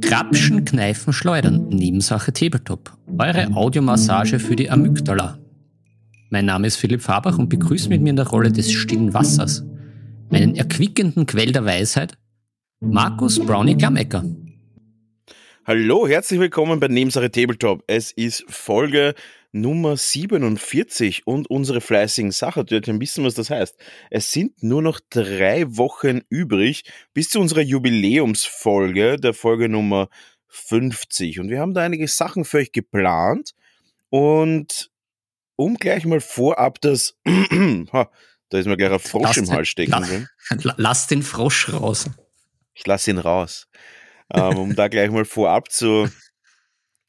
Krapschen, Kneifen, Schleudern, Nebensache Tabletop. Eure Audiomassage für die Amygdala. Mein Name ist Philipp Fabach und begrüße mit mir in der Rolle des stillen Wassers, meinen erquickenden Quell der Weisheit, Markus Brownie Klammecker. Hallo, herzlich willkommen bei Nebensache Tabletop. Es ist Folge Nummer 47 und unsere fleißigen Sachertörtchen wissen, was das heißt. Es sind nur noch drei Wochen übrig bis zu unserer Jubiläumsfolge, der Folge Nummer 50. Und wir haben da einige Sachen für euch geplant. Und um gleich mal vorab das, da ist mir gleich ein Frosch lass im Hals stecken. La, lass den Frosch raus. Ich lass ihn raus. Ähm, um da gleich mal vorab zu,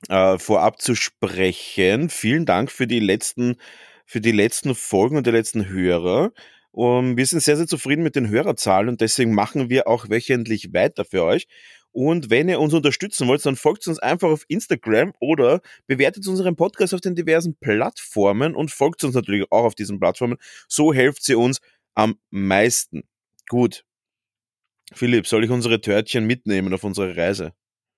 äh, vorab zu sprechen. Vielen Dank für die letzten, für die letzten Folgen und die letzten Hörer. Und wir sind sehr, sehr zufrieden mit den Hörerzahlen und deswegen machen wir auch wöchentlich weiter für euch. Und wenn ihr uns unterstützen wollt, dann folgt uns einfach auf Instagram oder bewertet unseren Podcast auf den diversen Plattformen und folgt uns natürlich auch auf diesen Plattformen. So helft sie uns am meisten. Gut. Philipp, soll ich unsere Törtchen mitnehmen auf unsere Reise?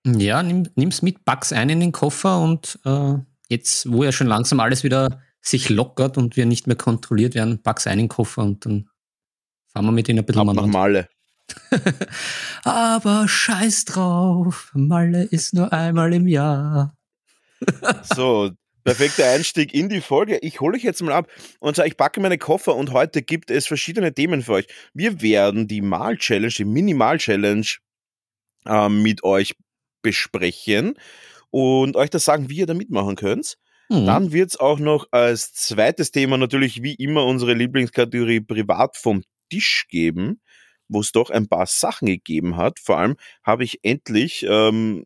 Ja, nimm, nimm's mit, pack's ein in den Koffer und äh, jetzt, wo ja schon langsam alles wieder sich lockert und wir nicht mehr kontrolliert werden, pack's ein in den Koffer und dann fahren wir mit ihnen ein bisschen Ab nach Malle. Aber scheiß drauf, Malle ist nur einmal im Jahr. so, perfekter Einstieg in die Folge. Ich hole euch jetzt mal ab und zwar, ich packe meine Koffer und heute gibt es verschiedene Themen für euch. Wir werden die Mal-Challenge, die Minimal-Challenge äh, mit euch besprechen und euch das sagen, wie ihr da mitmachen könnt. Mhm. Dann wird es auch noch als zweites Thema natürlich wie immer unsere Lieblingskategorie privat vom Tisch geben wo es doch ein paar Sachen gegeben hat. Vor allem habe ich endlich ähm,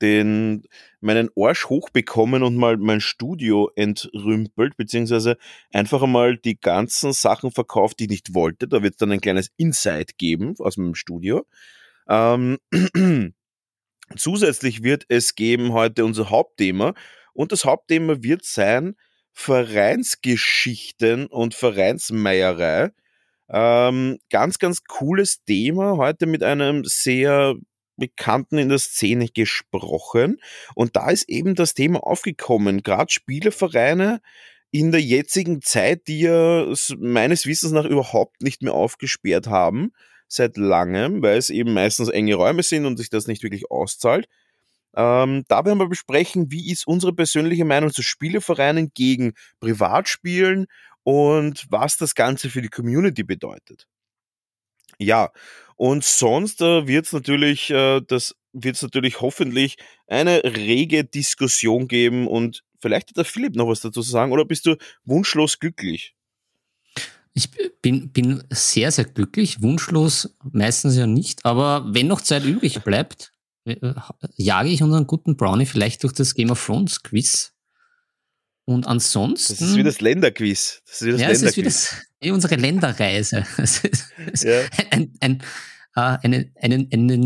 den, meinen Arsch hochbekommen und mal mein Studio entrümpelt, beziehungsweise einfach einmal die ganzen Sachen verkauft, die ich nicht wollte. Da wird es dann ein kleines Insight geben aus meinem Studio. Ähm, zusätzlich wird es geben heute unser Hauptthema und das Hauptthema wird sein Vereinsgeschichten und Vereinsmeierei. Ähm, ganz, ganz cooles Thema. Heute mit einem sehr Bekannten in der Szene gesprochen. Und da ist eben das Thema aufgekommen. Gerade Spielevereine in der jetzigen Zeit, die ja meines Wissens nach überhaupt nicht mehr aufgesperrt haben, seit langem, weil es eben meistens enge Räume sind und sich das nicht wirklich auszahlt. Ähm, da werden wir besprechen, wie ist unsere persönliche Meinung zu Spielevereinen gegen Privatspielen und was das Ganze für die Community bedeutet. Ja, und sonst äh, wird es natürlich, äh, das wird es natürlich hoffentlich eine rege Diskussion geben und vielleicht hat der Philipp noch was dazu zu sagen oder bist du wunschlos glücklich? Ich bin, bin sehr, sehr glücklich, wunschlos meistens ja nicht, aber wenn noch Zeit übrig bleibt, äh, jage ich unseren guten Brownie vielleicht durch das Game of Thrones Quiz und ansonsten. Das ist wie das Länderquiz. Das ist wie das ja, Länderquiz. es ist wie, das, wie unsere Länderreise. ja. ein, ein, äh, eine, eine, eine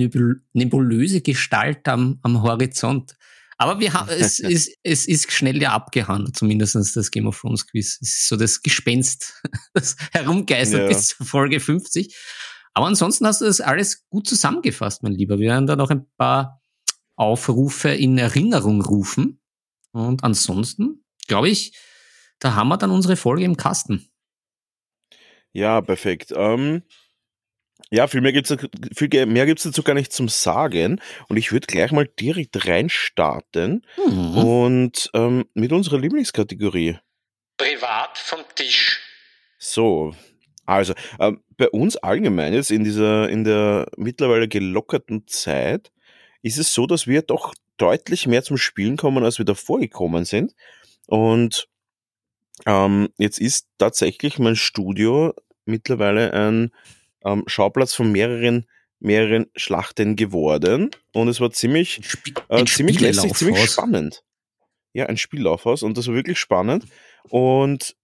nebulöse Gestalt am, am Horizont. Aber wir haben, es, ist, es ist schnell ja abgehandelt, zumindest das Game of Thrones Quiz. Es ist so das Gespenst, das herumgeistert ja. bis zur Folge 50. Aber ansonsten hast du das alles gut zusammengefasst, mein Lieber. Wir werden da noch ein paar Aufrufe in Erinnerung rufen. Und ansonsten glaube ich, da haben wir dann unsere Folge im Kasten. Ja, perfekt. Ähm, ja, viel mehr gibt es viel mehr gibt's dazu gar nicht zum Sagen. Und ich würde gleich mal direkt reinstarten mhm. und ähm, mit unserer Lieblingskategorie. Privat vom Tisch. So, also ähm, bei uns allgemein jetzt in dieser, in der mittlerweile gelockerten Zeit ist es so, dass wir doch deutlich mehr zum Spielen kommen, als wir davor gekommen sind. Und ähm, jetzt ist tatsächlich mein Studio mittlerweile ein ähm, Schauplatz von mehreren mehreren Schlachten geworden und es war ziemlich äh, ziemlich lässig, ziemlich spannend. Ja, ein Spiellaufhaus und das war wirklich spannend und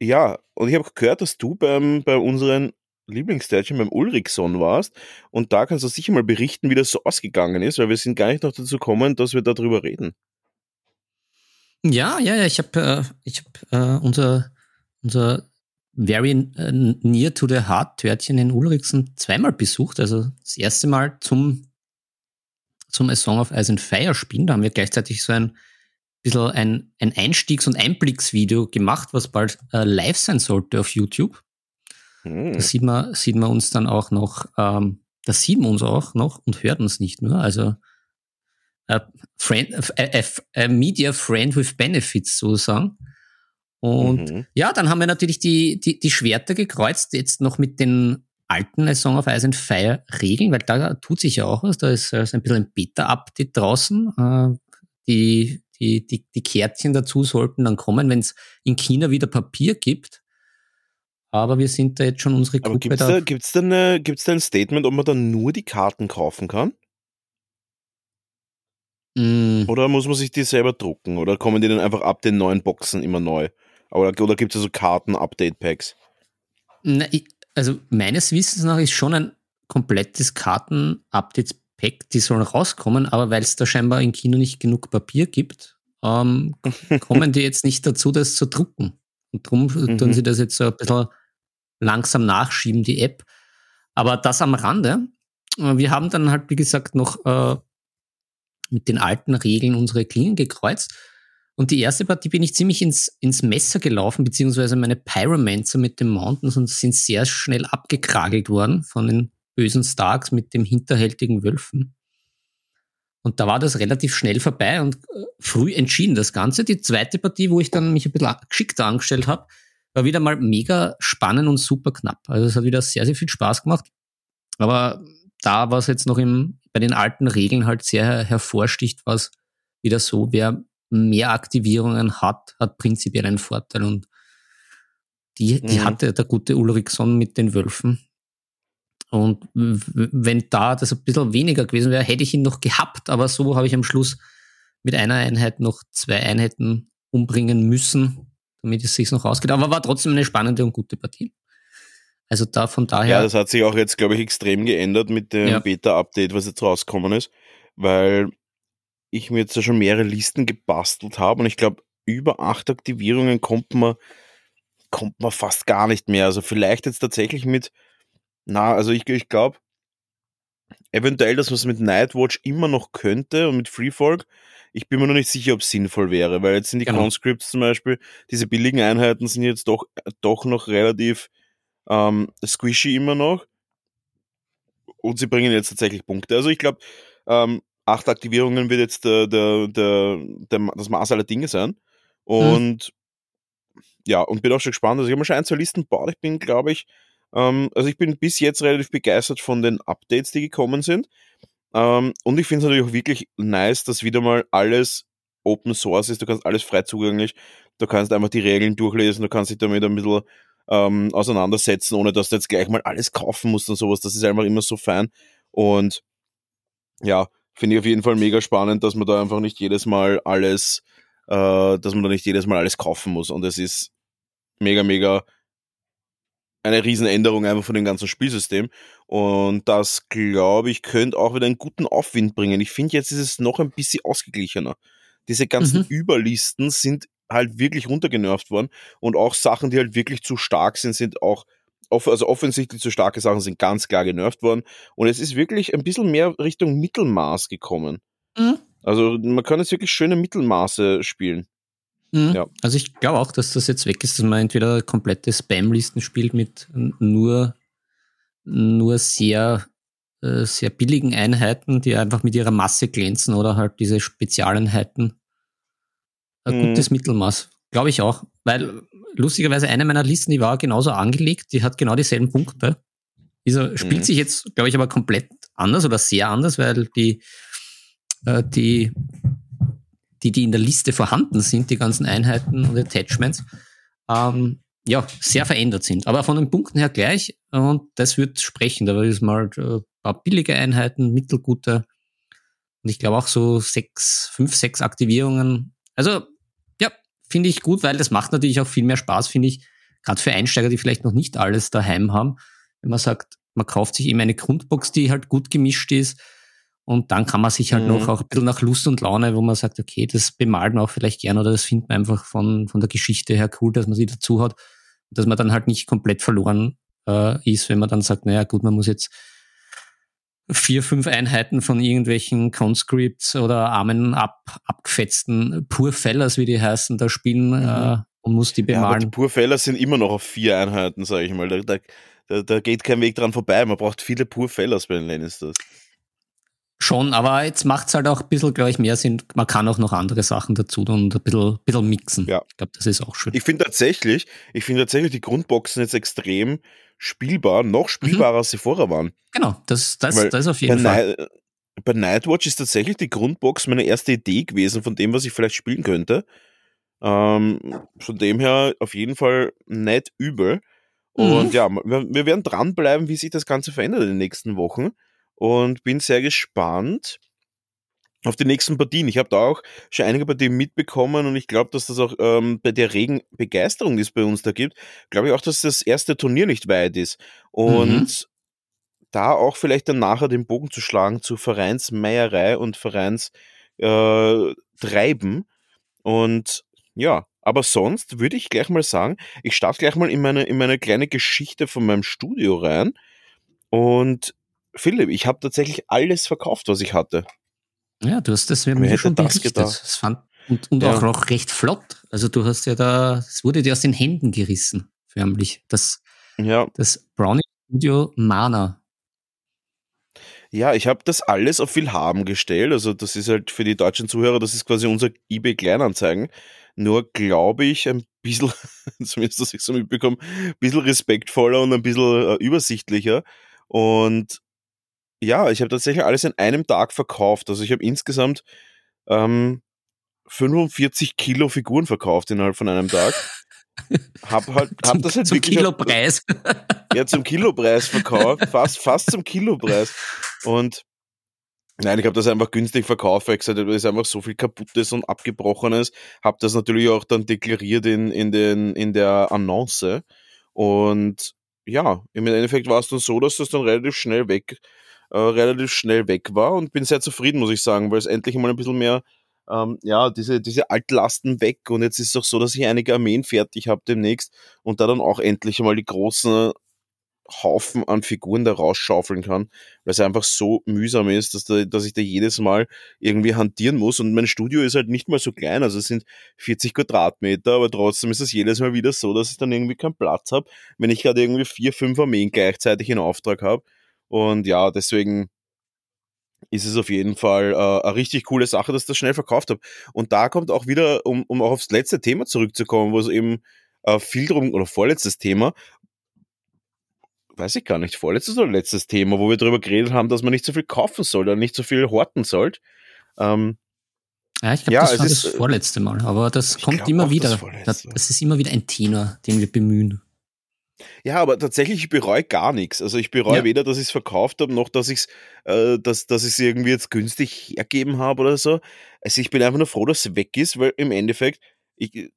ja, und ich habe gehört, dass du beim bei unseren Lieblingstärchen beim Ulrichson warst und da kannst du sicher mal berichten, wie das so ausgegangen ist, weil wir sind gar nicht noch dazu gekommen, dass wir darüber reden. Ja, ja, ja, ich habe äh, ich hab, äh, unser, unser Very äh, Near to the Heart Törtchen in Ulrichsen zweimal besucht. Also das erste Mal zum, zum A Song of Ice and Fire spielen. Da haben wir gleichzeitig so ein bisschen ein, ein Einstiegs- und Einblicksvideo gemacht, was bald äh, live sein sollte auf YouTube. Hm. Da sieht man, sieht man uns dann auch noch, ähm, da sieht man uns auch noch und hört uns nicht nur. Also a, friend, a, a, Media Friend with Benefits sozusagen. Und mhm. ja, dann haben wir natürlich die, die, die Schwerter gekreuzt, jetzt noch mit den alten A Song of Ice and Fire Regeln, weil da tut sich ja auch was. Da ist also ein bisschen ein Beta-Update draußen. Äh, die, die, die, die Kärtchen dazu sollten dann kommen, wenn es in China wieder Papier gibt. Aber wir sind da jetzt schon unsere Gruppe. Aber gibt es da, gibt's da, eine, gibt's da ein Statement, ob man dann nur die Karten kaufen kann? Mm. Oder muss man sich die selber drucken? Oder kommen die dann einfach ab den neuen Boxen immer neu? Oder, oder gibt es also Karten-Update-Packs? Also meines Wissens nach ist schon ein komplettes Karten-Update-Pack, die sollen rauskommen, aber weil es da scheinbar im Kino nicht genug Papier gibt, ähm, kommen die jetzt nicht dazu, das zu drucken. Und darum mhm. tun sie das jetzt so ein bisschen langsam nachschieben, die App. Aber das am Rande. Wir haben dann halt, wie gesagt, noch äh, mit den alten Regeln unsere Klingen gekreuzt. Und die erste Partie bin ich ziemlich ins, ins Messer gelaufen, beziehungsweise meine Pyromancer mit den Mountains und sind sehr schnell abgekragelt worden von den bösen Starks mit dem hinterhältigen Wölfen. Und da war das relativ schnell vorbei und äh, früh entschieden das Ganze. Die zweite Partie, wo ich dann mich ein bisschen geschickter angestellt habe, war wieder mal mega spannend und super knapp. Also es hat wieder sehr, sehr viel Spaß gemacht. Aber da war es jetzt noch im, bei den alten Regeln halt sehr hervorsticht, was wieder so, wer mehr Aktivierungen hat, hat prinzipiell einen Vorteil. Und die, die mhm. hatte der gute Ulrichson mit den Wölfen. Und wenn da das ein bisschen weniger gewesen wäre, hätte ich ihn noch gehabt, aber so habe ich am Schluss mit einer Einheit noch zwei Einheiten umbringen müssen, damit es sich noch ausgeht. Aber war trotzdem eine spannende und gute Partie. Also da von daher. Ja, das hat sich auch jetzt, glaube ich, extrem geändert mit dem ja. Beta-Update, was jetzt rausgekommen ist, weil ich mir jetzt ja schon mehrere Listen gebastelt habe und ich glaube, über acht Aktivierungen kommt man, kommt man fast gar nicht mehr. Also vielleicht jetzt tatsächlich mit, na, also ich, ich glaube, eventuell, dass man es mit Nightwatch immer noch könnte und mit Freefolk. Ich bin mir noch nicht sicher, ob es sinnvoll wäre, weil jetzt sind die genau. Conscripts zum Beispiel, diese billigen Einheiten sind jetzt doch, doch noch relativ ähm, squishy immer noch. Und sie bringen jetzt tatsächlich Punkte. Also ich glaube, ähm, acht Aktivierungen wird jetzt der, der, der, das Maß aller Dinge sein. Und mhm. ja, und bin auch schon gespannt. Also ich habe mir schon ein, zwei Listen gebaut. Ich bin, glaube ich, ähm, also ich bin bis jetzt relativ begeistert von den Updates, die gekommen sind. Ähm, und ich finde es natürlich auch wirklich nice, dass wieder mal alles Open Source ist. Du kannst alles frei zugänglich. Du kannst einfach die Regeln durchlesen. Du kannst dich damit ein bisschen ähm, auseinandersetzen, ohne dass du jetzt gleich mal alles kaufen musst und sowas. Das ist einfach immer so fein. Und ja, finde ich auf jeden Fall mega spannend, dass man da einfach nicht jedes Mal alles, äh, dass man da nicht jedes Mal alles kaufen muss. Und es ist mega, mega eine Riesenänderung einfach von dem ganzen Spielsystem. Und das, glaube ich, könnte auch wieder einen guten Aufwind bringen. Ich finde, jetzt ist es noch ein bisschen ausgeglichener. Diese ganzen mhm. Überlisten sind halt wirklich runtergenervt worden und auch Sachen, die halt wirklich zu stark sind, sind auch also offensichtlich zu starke Sachen sind ganz klar genervt worden und es ist wirklich ein bisschen mehr Richtung Mittelmaß gekommen. Mhm. Also man kann jetzt wirklich schöne Mittelmaße spielen. Mhm. Ja. Also ich glaube auch, dass das jetzt weg ist, dass man entweder komplette Spam-Listen spielt mit nur, nur sehr, äh, sehr billigen Einheiten, die einfach mit ihrer Masse glänzen oder halt diese Spezialeinheiten ein mhm. gutes Mittelmaß. Glaube ich auch. Weil lustigerweise eine meiner Listen, die war genauso angelegt, die hat genau dieselben Punkte. Dieser spielt mhm. sich jetzt, glaube ich, aber komplett anders oder sehr anders, weil die, äh, die, die, die in der Liste vorhanden sind, die ganzen Einheiten und Attachments, ähm, ja, sehr verändert sind. Aber von den Punkten her gleich und das wird sprechen. Da ist mal ein paar billige Einheiten, mittelgute und ich glaube auch so sechs, fünf, sechs Aktivierungen. Also finde ich gut, weil das macht natürlich auch viel mehr Spaß, finde ich, gerade für Einsteiger, die vielleicht noch nicht alles daheim haben. Wenn man sagt, man kauft sich eben eine Grundbox, die halt gut gemischt ist. Und dann kann man sich halt mhm. noch auch ein bisschen nach Lust und Laune, wo man sagt, okay, das bemalt man auch vielleicht gern oder das findet man einfach von, von der Geschichte her cool, dass man sie dazu hat. dass man dann halt nicht komplett verloren äh, ist, wenn man dann sagt, naja gut, man muss jetzt vier, fünf Einheiten von irgendwelchen Conscripts oder armen, ab, abgefetzten Purfellers, wie die heißen, da spielen mhm. äh, und muss die bemalen. Ja, aber die Purfellers sind immer noch auf vier Einheiten, sage ich mal. Da, da, da, geht kein Weg dran vorbei. Man braucht viele Purfellers bei den Lannisters. Schon, aber jetzt macht es halt auch ein bisschen, glaube ich, mehr Sinn. Man kann auch noch andere Sachen dazu tun und ein bisschen, bisschen mixen. Ja. Ich glaube, das ist auch schön. Ich finde tatsächlich, ich finde tatsächlich die Grundboxen jetzt extrem spielbar, noch spielbarer, mhm. als sie vorher waren. Genau, das, das, das ist auf jeden Fall. Night, bei Nightwatch ist tatsächlich die Grundbox meine erste Idee gewesen von dem, was ich vielleicht spielen könnte. Ähm, von dem her auf jeden Fall nicht übel. Und mhm. ja, wir, wir werden dranbleiben, wie sich das Ganze verändert in den nächsten Wochen. Und bin sehr gespannt auf die nächsten Partien. Ich habe da auch schon einige Partien mitbekommen und ich glaube, dass das auch ähm, bei der regen Begeisterung, die es bei uns da gibt, glaube ich auch, dass das erste Turnier nicht weit ist. Und mhm. da auch vielleicht dann nachher den Bogen zu schlagen zu Vereinsmeierei und Vereinstreiben. Äh, und ja, aber sonst würde ich gleich mal sagen, ich starte gleich mal in meine, in meine kleine Geschichte von meinem Studio rein. Und Philipp, ich habe tatsächlich alles verkauft, was ich hatte. Ja, du hast das mir schon das berichtet. Das fand, und, und ja. auch noch recht flott. Also du hast ja da, es wurde dir aus den Händen gerissen, förmlich. Das, ja. das Brownie Studio Mana. Ja, ich habe das alles auf viel haben gestellt. Also das ist halt für die deutschen Zuhörer, das ist quasi unser eBay Kleinanzeigen. Nur glaube ich ein bisschen, zumindest dass ich so mitbekomme, ein bisschen respektvoller und ein bisschen äh, übersichtlicher. Und ja, ich habe tatsächlich alles in einem Tag verkauft. Also ich habe insgesamt ähm, 45 Kilo Figuren verkauft innerhalb von einem Tag. Hab halt, hab das halt zum Kilopreis. Auf, ja, zum Kilopreis verkauft, fast, fast zum Kilopreis. Und nein, ich habe das einfach günstig verkauft, weil ich gesagt habe, da ist einfach so viel kaputtes und abgebrochenes. Habe das natürlich auch dann deklariert in, in, den, in der Annonce. Und ja, im Endeffekt war es dann so, dass das dann relativ schnell weg äh, relativ schnell weg war und bin sehr zufrieden, muss ich sagen, weil es endlich mal ein bisschen mehr, ähm, ja, diese, diese Altlasten weg und jetzt ist es auch so, dass ich einige Armeen fertig habe demnächst und da dann auch endlich mal die großen Haufen an Figuren da rausschaufeln kann, weil es einfach so mühsam ist, dass, da, dass ich da jedes Mal irgendwie hantieren muss. Und mein Studio ist halt nicht mal so klein, also es sind 40 Quadratmeter, aber trotzdem ist es jedes Mal wieder so, dass ich dann irgendwie keinen Platz habe, wenn ich gerade irgendwie vier, fünf Armeen gleichzeitig in Auftrag habe. Und ja, deswegen ist es auf jeden Fall äh, eine richtig coole Sache, dass ich das schnell verkauft habe. Und da kommt auch wieder, um, um auch aufs letzte Thema zurückzukommen, wo es eben äh, viel drum, oder vorletztes Thema, weiß ich gar nicht, vorletztes oder letztes Thema, wo wir darüber geredet haben, dass man nicht so viel kaufen soll oder nicht so viel horten soll. Ähm, ja, ich glaube, ja, das war das vorletzte Mal, aber das kommt immer wieder. Das, das, ist immer wieder ein Tenor, den wir bemühen. Ja, aber tatsächlich, ich bereue gar nichts. Also ich bereue ja. weder, dass ich es verkauft habe, noch dass ich es äh, dass, dass ich's irgendwie jetzt günstig hergeben habe oder so. Also ich bin einfach nur froh, dass es weg ist, weil im Endeffekt, ich,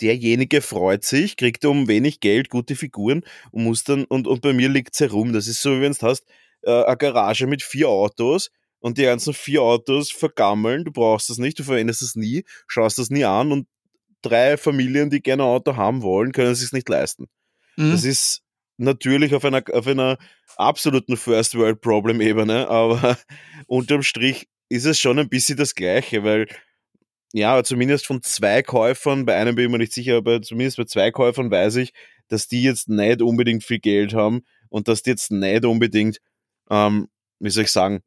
derjenige freut sich, kriegt um wenig Geld gute Figuren und muss dann, und, und bei mir liegt es herum. Das ist so, wie wenn du hast, äh, eine Garage mit vier Autos und die ganzen vier Autos vergammeln, du brauchst das nicht, du verwendest es nie, schaust das nie an und drei Familien, die gerne ein Auto haben wollen, können es sich nicht leisten. Mhm. Das ist natürlich auf einer, auf einer absoluten First World Problem Ebene, aber unterm Strich ist es schon ein bisschen das Gleiche, weil ja, zumindest von zwei Käufern, bei einem bin ich mir nicht sicher, aber zumindest bei zwei Käufern weiß ich, dass die jetzt nicht unbedingt viel Geld haben und dass die jetzt nicht unbedingt, ähm, wie soll ich sagen,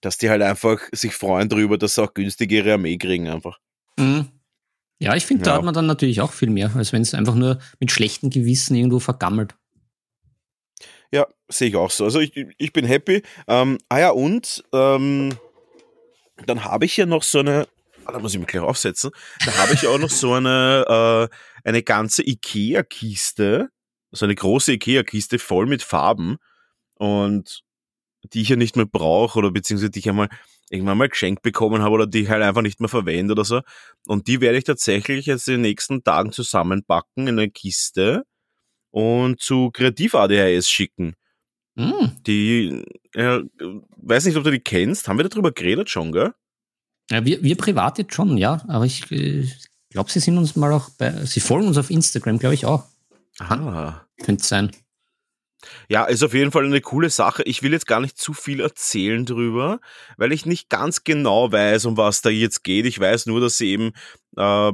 dass die halt einfach sich freuen darüber, dass sie auch günstig ihre Armee kriegen einfach. Mhm. Ja, ich finde, da hat man dann natürlich auch viel mehr, als wenn es einfach nur mit schlechtem Gewissen irgendwo vergammelt. Ja, sehe ich auch so. Also ich, ich bin happy. Ähm, ah ja, und ähm, dann habe ich ja noch so eine, ah, da muss ich mich gleich aufsetzen, da habe ich auch noch so eine, äh, eine ganze Ikea-Kiste, so eine große Ikea-Kiste voll mit Farben und die ich ja nicht mehr brauche oder beziehungsweise die ich einmal irgendwann mal geschenkt bekommen habe oder die ich halt einfach nicht mehr verwende oder so. Und die werde ich tatsächlich jetzt in den nächsten Tagen zusammenpacken in eine Kiste und zu Kreativ ADHS schicken. Mm. Die, äh, weiß nicht, ob du die kennst. Haben wir darüber geredet schon, gell? Ja, wir, wir privat jetzt schon, ja. Aber ich äh, glaube, sie sind uns mal auch bei, sie folgen uns auf Instagram, glaube ich auch. Ah. Könnte sein. Ja, ist auf jeden Fall eine coole Sache. Ich will jetzt gar nicht zu viel erzählen drüber, weil ich nicht ganz genau weiß, um was da jetzt geht. Ich weiß nur, dass sie eben äh,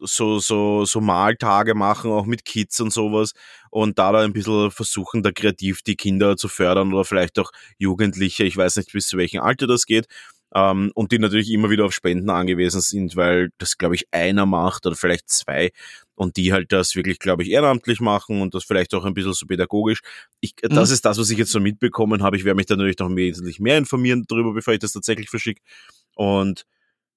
so, so, so Maltage machen, auch mit Kids und sowas. Und da da ein bisschen versuchen, da kreativ die Kinder zu fördern oder vielleicht auch Jugendliche. Ich weiß nicht, bis zu welchem Alter das geht. Ähm, und die natürlich immer wieder auf Spenden angewiesen sind, weil das, glaube ich, einer macht oder vielleicht zwei und die halt das wirklich, glaube ich, ehrenamtlich machen und das vielleicht auch ein bisschen so pädagogisch. Ich, mhm. Das ist das, was ich jetzt so mitbekommen habe. Ich werde mich da natürlich noch wesentlich mehr informieren darüber, bevor ich das tatsächlich verschicke. Und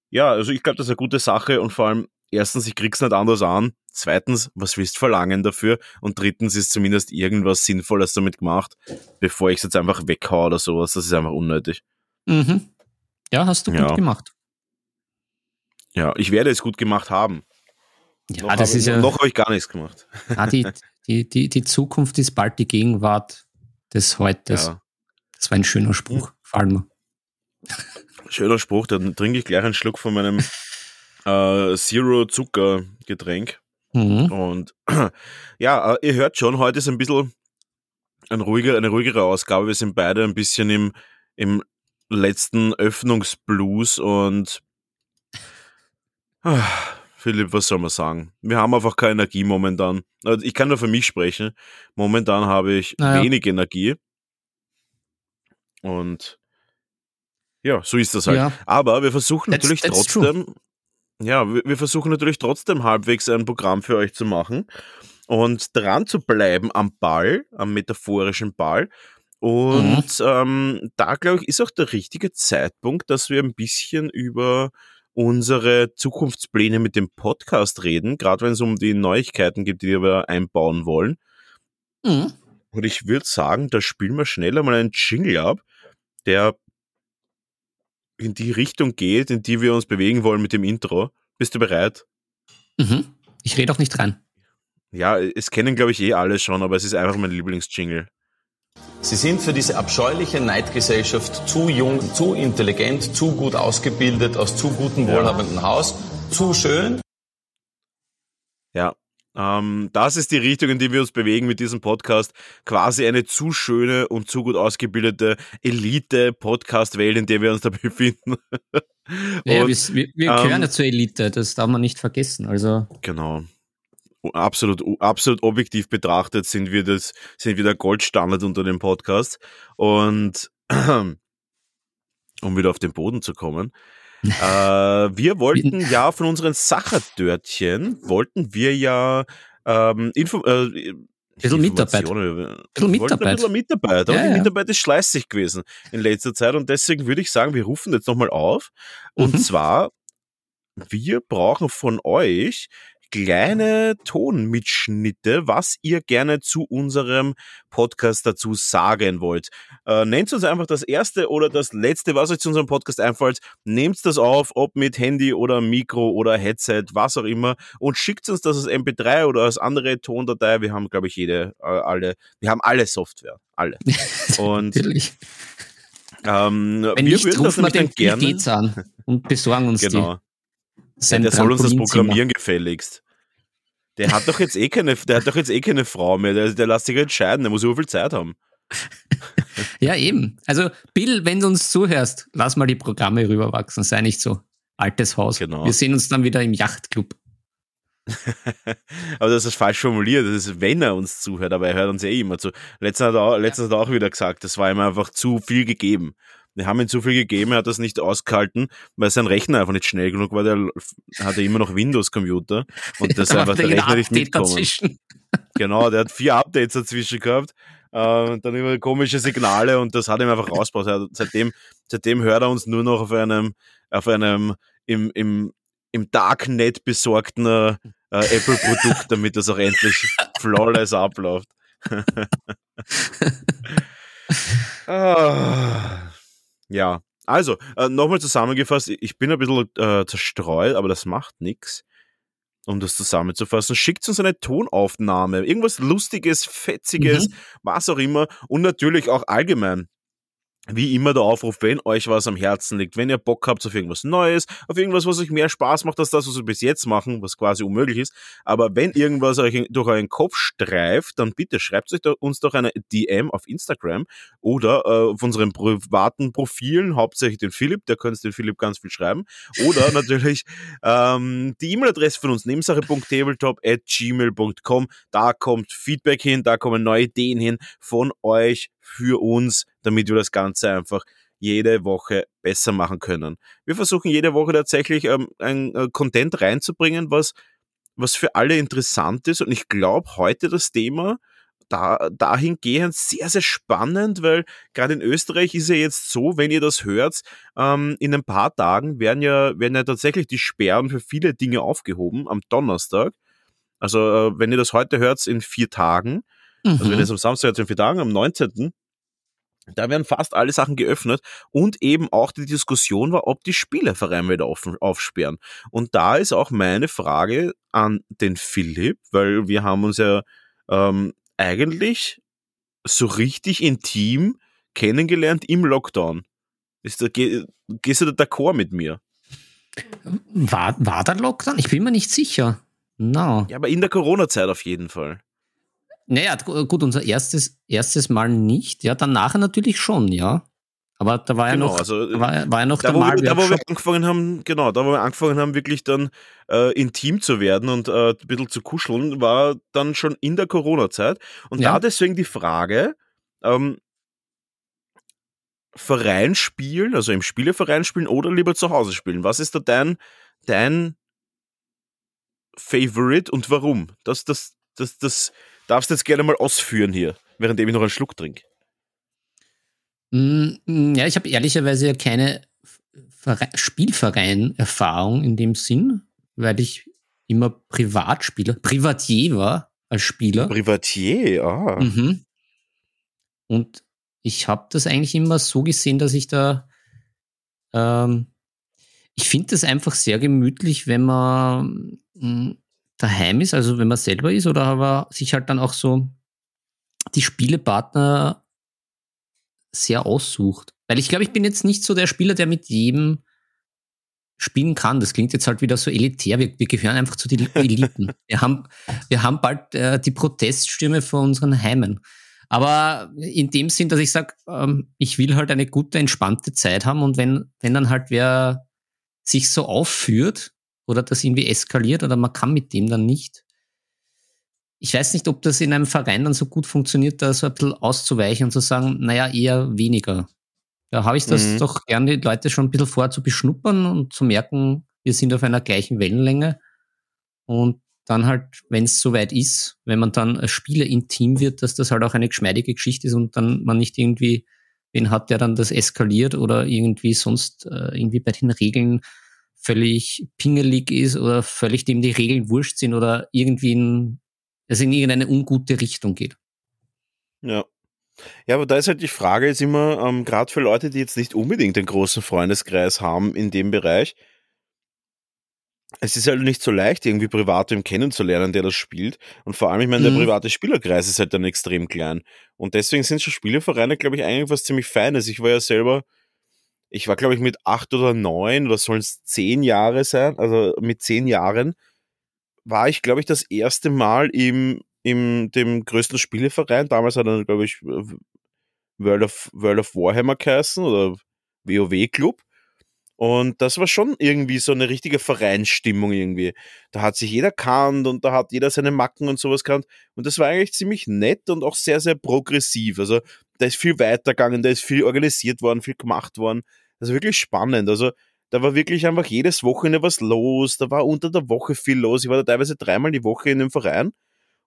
ja, also ich glaube, das ist eine gute Sache und vor allem, erstens, ich krieg's nicht anders an. Zweitens, was willst du verlangen dafür? Und drittens ist zumindest irgendwas Sinnvolles damit gemacht, bevor ich es jetzt einfach weghaue oder sowas. Das ist einfach unnötig. Mhm. Ja, hast du gut ja. gemacht. Ja, ich werde es gut gemacht haben. Ja, noch das ist ja. Noch habe ich gar nichts gemacht. Ah, die, die, die, die Zukunft ist bald die Gegenwart des Heutes. Ja. Das war ein schöner Spruch. Gefallen mir. Schöner Spruch, dann trinke ich gleich einen Schluck von meinem äh, Zero-Zucker-Getränk. Mhm. Und ja, äh, ihr hört schon, heute ist ein bisschen ein ruhiger, eine ruhigere Ausgabe. Wir sind beide ein bisschen im, im letzten Öffnungsblues und ah, Philipp, was soll man sagen? Wir haben einfach keine Energie momentan. Also ich kann nur für mich sprechen. Momentan habe ich naja. wenig Energie. Und ja, so ist das halt. Ja. Aber wir versuchen that's, natürlich that's trotzdem, true. ja, wir, wir, versuchen natürlich trotzdem halbwegs ein Programm für euch zu machen und dran zu bleiben am Ball, am metaphorischen Ball und mhm. ähm, da, glaube ich, ist auch der richtige Zeitpunkt, dass wir ein bisschen über unsere Zukunftspläne mit dem Podcast reden, gerade wenn es um die Neuigkeiten geht, die wir einbauen wollen. Mhm. Und ich würde sagen, da spielen wir schneller mal einen Jingle ab, der in die Richtung geht, in die wir uns bewegen wollen mit dem Intro. Bist du bereit? Mhm. Ich rede auch nicht rein. Ja, es kennen, glaube ich, eh alle schon, aber es ist einfach mein Lieblingsjingle. Sie sind für diese abscheuliche Neidgesellschaft zu jung, zu intelligent, zu gut ausgebildet, aus zu gutem, wohlhabenden Haus, zu schön. Ja, ähm, das ist die Richtung, in die wir uns bewegen mit diesem Podcast. Quasi eine zu schöne und zu gut ausgebildete Elite-Podcast-Welt, in der wir uns da befinden. ja, und, wir, wir gehören ähm, ja zur Elite, das darf man nicht vergessen. Also. Genau absolut, absolut objektiv betrachtet sind wir das, sind wir der Goldstandard unter dem Podcast. Und um wieder auf den Boden zu kommen. äh, wir wollten ja von unseren Sachertörtchen, wollten wir ja ähm, Info äh, bisschen Mitarbeit. Bisschen Mitarbeit. Ein bisschen Mitarbeit. Aber ja, die Mitarbeit ist schleißig gewesen in letzter Zeit und deswegen würde ich sagen, wir rufen jetzt nochmal auf. Und mhm. zwar, wir brauchen von euch kleine Tonmitschnitte, was ihr gerne zu unserem Podcast dazu sagen wollt. Äh, nennt uns einfach das erste oder das letzte, was euch zu unserem Podcast einfällt. Nehmt das auf, ob mit Handy oder Mikro oder Headset, was auch immer, und schickt uns das als MP3 oder als andere Tondatei. Wir haben, glaube ich, jede, äh, alle, wir haben alle Software, alle. Und Natürlich. Ähm, Wenn wir nicht, würden das nämlich dann gerne an und besorgen uns genau. die. Ja, der soll uns das programmieren gefälligst. Der hat doch jetzt eh keine, der hat doch jetzt eh keine Frau mehr. Der, der lässt sich entscheiden, der muss so viel Zeit haben. ja, eben. Also, Bill, wenn du uns zuhörst, lass mal die Programme rüberwachsen. Sei nicht so altes Haus. Genau. Wir sehen uns dann wieder im Yachtclub. aber das ist falsch formuliert. Das ist, wenn er uns zuhört, aber er hört uns eh immer zu. Letztens hat er auch, letztens hat er auch wieder gesagt, das war ihm einfach zu viel gegeben. Wir haben ihm zu viel gegeben, er hat das nicht ausgehalten, weil sein Rechner einfach nicht schnell genug war. Der hatte immer noch Windows-Computer und das einfach der Rechner nicht mitkommen. Genau, der hat vier Updates dazwischen gehabt. Äh, dann immer komische Signale und das hat ihm einfach rausgebracht. Seitdem, seitdem hört er uns nur noch auf einem, auf einem im, im, im Darknet besorgten äh, Apple-Produkt, damit das auch endlich flawless abläuft. ah. Ja, also, äh, nochmal zusammengefasst, ich bin ein bisschen äh, zerstreut, aber das macht nichts. Um das zusammenzufassen, schickt uns eine Tonaufnahme, irgendwas Lustiges, Fetziges, mhm. was auch immer und natürlich auch allgemein. Wie immer der Aufruf, wenn euch was am Herzen liegt, wenn ihr Bock habt auf irgendwas Neues, auf irgendwas, was euch mehr Spaß macht als das, was wir bis jetzt machen, was quasi unmöglich ist. Aber wenn irgendwas euch durch euren Kopf streift, dann bitte schreibt euch uns doch eine DM auf Instagram oder äh, auf unseren privaten Profilen, hauptsächlich den Philipp, der könnt den Philipp ganz viel schreiben. Oder natürlich ähm, die E-Mail-Adresse von uns, nebensache.tabletop.gmail.com. Da kommt Feedback hin, da kommen neue Ideen hin von euch für uns, damit wir das Ganze einfach jede Woche besser machen können. Wir versuchen jede Woche tatsächlich ähm, ein äh, Content reinzubringen, was, was für alle interessant ist. Und ich glaube, heute das Thema da, dahingehend sehr, sehr spannend, weil gerade in Österreich ist ja jetzt so, wenn ihr das hört, ähm, in ein paar Tagen werden ja, werden ja tatsächlich die Sperren für viele Dinge aufgehoben am Donnerstag. Also äh, wenn ihr das heute hört, in vier Tagen. Mhm. Also wenn ihr es am Samstag hört, in vier Tagen, am 19. Da werden fast alle Sachen geöffnet und eben auch die Diskussion war, ob die Spielevereine wieder offen, aufsperren. Und da ist auch meine Frage an den Philipp, weil wir haben uns ja ähm, eigentlich so richtig intim kennengelernt im Lockdown. Ist da, geh, gehst du da d'accord mit mir? War, war der Lockdown? Ich bin mir nicht sicher. No. Ja, aber in der Corona-Zeit auf jeden Fall. Naja, gut, unser erstes, erstes Mal nicht. Ja, dann nachher natürlich schon, ja. Aber da war genau, ja noch, also, war, war ja noch da, der wo wir, Da, wo wir angefangen haben, genau, da, wo wir angefangen haben, wirklich dann äh, intim zu werden und äh, ein bisschen zu kuscheln, war dann schon in der Corona-Zeit. Und ja. da deswegen die Frage, ähm, Verein spielen, also im Spieleverein spielen oder lieber zu Hause spielen? Was ist da dein, dein Favorite und warum? Das, das, das, das, darfst du jetzt gerne mal ausführen hier, während ich noch einen Schluck trinke. Mm, mm, ja, ich habe ehrlicherweise ja keine Spielverein-Erfahrung in dem Sinn, weil ich immer Privatspieler, Privatier war als Spieler. Privatier, ah. Mhm. Und ich habe das eigentlich immer so gesehen, dass ich da, ähm, ich finde das einfach sehr gemütlich, wenn man mh, mm, daheim ist, also wenn man selber ist, oder aber sich halt dann auch so die Spielepartner sehr aussucht. Weil ich glaube, ich bin jetzt nicht so der Spieler, der mit jedem spielen kann. Das klingt jetzt halt wieder so elitär. Wir, wir gehören einfach zu den Eliten. wir, haben, wir haben bald äh, die Proteststürme vor unseren Heimen. Aber in dem Sinn, dass ich sage, ähm, ich will halt eine gute, entspannte Zeit haben und wenn, wenn dann halt wer sich so aufführt, oder das irgendwie eskaliert oder man kann mit dem dann nicht. Ich weiß nicht, ob das in einem Verein dann so gut funktioniert, da so ein bisschen auszuweichen und zu sagen, naja, eher weniger. Da habe ich das mhm. doch gerne die Leute schon ein bisschen vor zu beschnuppern und zu merken, wir sind auf einer gleichen Wellenlänge. Und dann halt, wenn es soweit ist, wenn man dann als Spieler intim wird, dass das halt auch eine geschmeidige Geschichte ist und dann man nicht irgendwie wen hat, der dann das eskaliert oder irgendwie sonst äh, irgendwie bei den Regeln völlig pingelig ist oder völlig dem die Regeln wurscht sind oder irgendwie in, also in irgendeine ungute Richtung geht. Ja. Ja, aber da ist halt die Frage ist immer, ähm, gerade für Leute, die jetzt nicht unbedingt einen großen Freundeskreis haben in dem Bereich, es ist halt nicht so leicht, irgendwie Privatem kennenzulernen, der das spielt. Und vor allem, ich meine, mhm. der private Spielerkreis ist halt dann extrem klein. Und deswegen sind schon Spielevereine, glaube ich, eigentlich was ziemlich Feines. Ich war ja selber ich war, glaube ich, mit acht oder neun oder sollen es zehn Jahre sein, also mit zehn Jahren, war ich, glaube ich, das erste Mal im, im dem größten Spieleverein. Damals hat er, glaube ich, World of, World of Warhammer geheißen oder WoW Club. Und das war schon irgendwie so eine richtige Vereinsstimmung irgendwie. Da hat sich jeder kannt und da hat jeder seine Macken und sowas kannt. Und das war eigentlich ziemlich nett und auch sehr, sehr progressiv. Also da ist viel weitergegangen, da ist viel organisiert worden, viel gemacht worden. Das ist wirklich spannend. Also da war wirklich einfach jedes Wochenende was los. Da war unter der Woche viel los. Ich war da teilweise dreimal die Woche in dem Verein.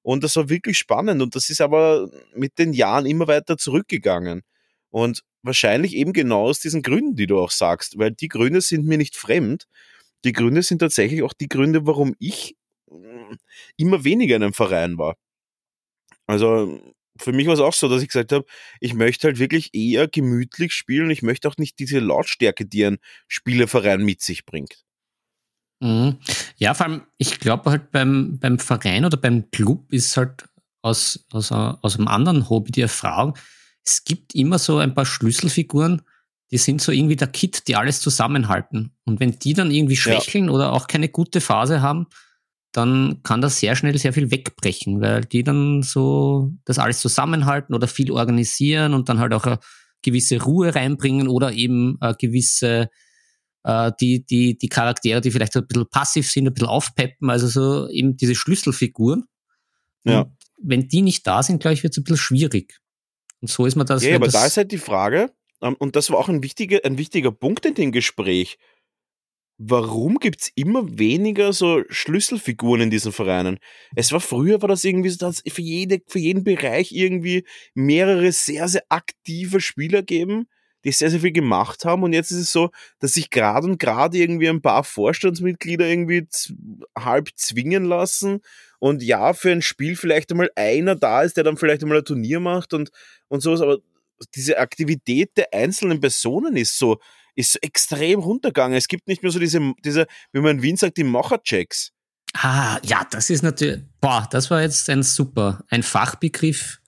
Und das war wirklich spannend. Und das ist aber mit den Jahren immer weiter zurückgegangen. Und wahrscheinlich eben genau aus diesen Gründen, die du auch sagst. Weil die Gründe sind mir nicht fremd. Die Gründe sind tatsächlich auch die Gründe, warum ich mm, immer weniger in einem Verein war. Also für mich war es auch so, dass ich gesagt habe, ich möchte halt wirklich eher gemütlich spielen. Ich möchte auch nicht diese Lautstärke, die ein Spieleverein mit sich bringt. Mhm. Ja, vor allem, ich glaube halt beim, beim Verein oder beim Club ist halt aus, aus, aus einem anderen Hobby die Erfahrung, es gibt immer so ein paar Schlüsselfiguren, die sind so irgendwie der Kit, die alles zusammenhalten. Und wenn die dann irgendwie schwächeln ja. oder auch keine gute Phase haben, dann kann das sehr schnell sehr viel wegbrechen, weil die dann so das alles zusammenhalten oder viel organisieren und dann halt auch eine gewisse Ruhe reinbringen oder eben eine gewisse äh, die, die, die Charaktere, die vielleicht ein bisschen passiv sind, ein bisschen aufpeppen, also so eben diese Schlüsselfiguren. Ja. Und wenn die nicht da sind, glaube ich, wird es ein bisschen schwierig. Und so ist man das. Ja, aber das da ist halt die Frage, ähm, und das war auch ein wichtiger, ein wichtiger Punkt in dem Gespräch. Warum gibt es immer weniger so Schlüsselfiguren in diesen Vereinen? Es war früher, war das irgendwie so, dass für, jede, für jeden Bereich irgendwie mehrere sehr, sehr aktive Spieler geben, die sehr, sehr viel gemacht haben. Und jetzt ist es so, dass sich gerade und gerade irgendwie ein paar Vorstandsmitglieder irgendwie halb zwingen lassen. Und ja, für ein Spiel vielleicht einmal einer da ist, der dann vielleicht einmal ein Turnier macht und, und sowas. Aber diese Aktivität der einzelnen Personen ist so, ist so extrem runtergegangen. Es gibt nicht mehr so diese, diese wie man in Wien sagt, die Macherchecks. Ah, ja, das ist natürlich, boah, das war jetzt ein super, ein Fachbegriff,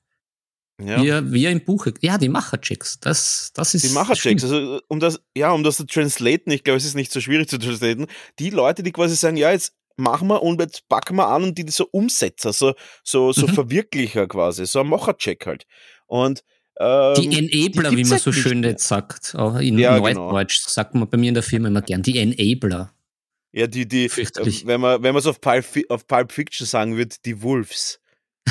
ja. Wie, wie im Buch. Ja, die Macherchecks. Das, das ist. Die Macherchecks. Also, um das, ja, um das zu translaten, ich glaube, es ist nicht so schwierig zu translaten. Die Leute, die quasi sagen, ja, jetzt machen wir und jetzt packen wir an und die so Umsetzer, so, so, so mhm. Verwirklicher quasi, so ein Machercheck halt. Und, ähm, die Enabler, die wie man halt so schön jetzt sagt, auch in ja, Neudeutsch, genau. sagt man bei mir in der Firma immer gern, die Enabler. Ja, die, die, äh, wenn man, wenn man es auf Pulp, auf Pulp Fiction sagen wird, die Wolves.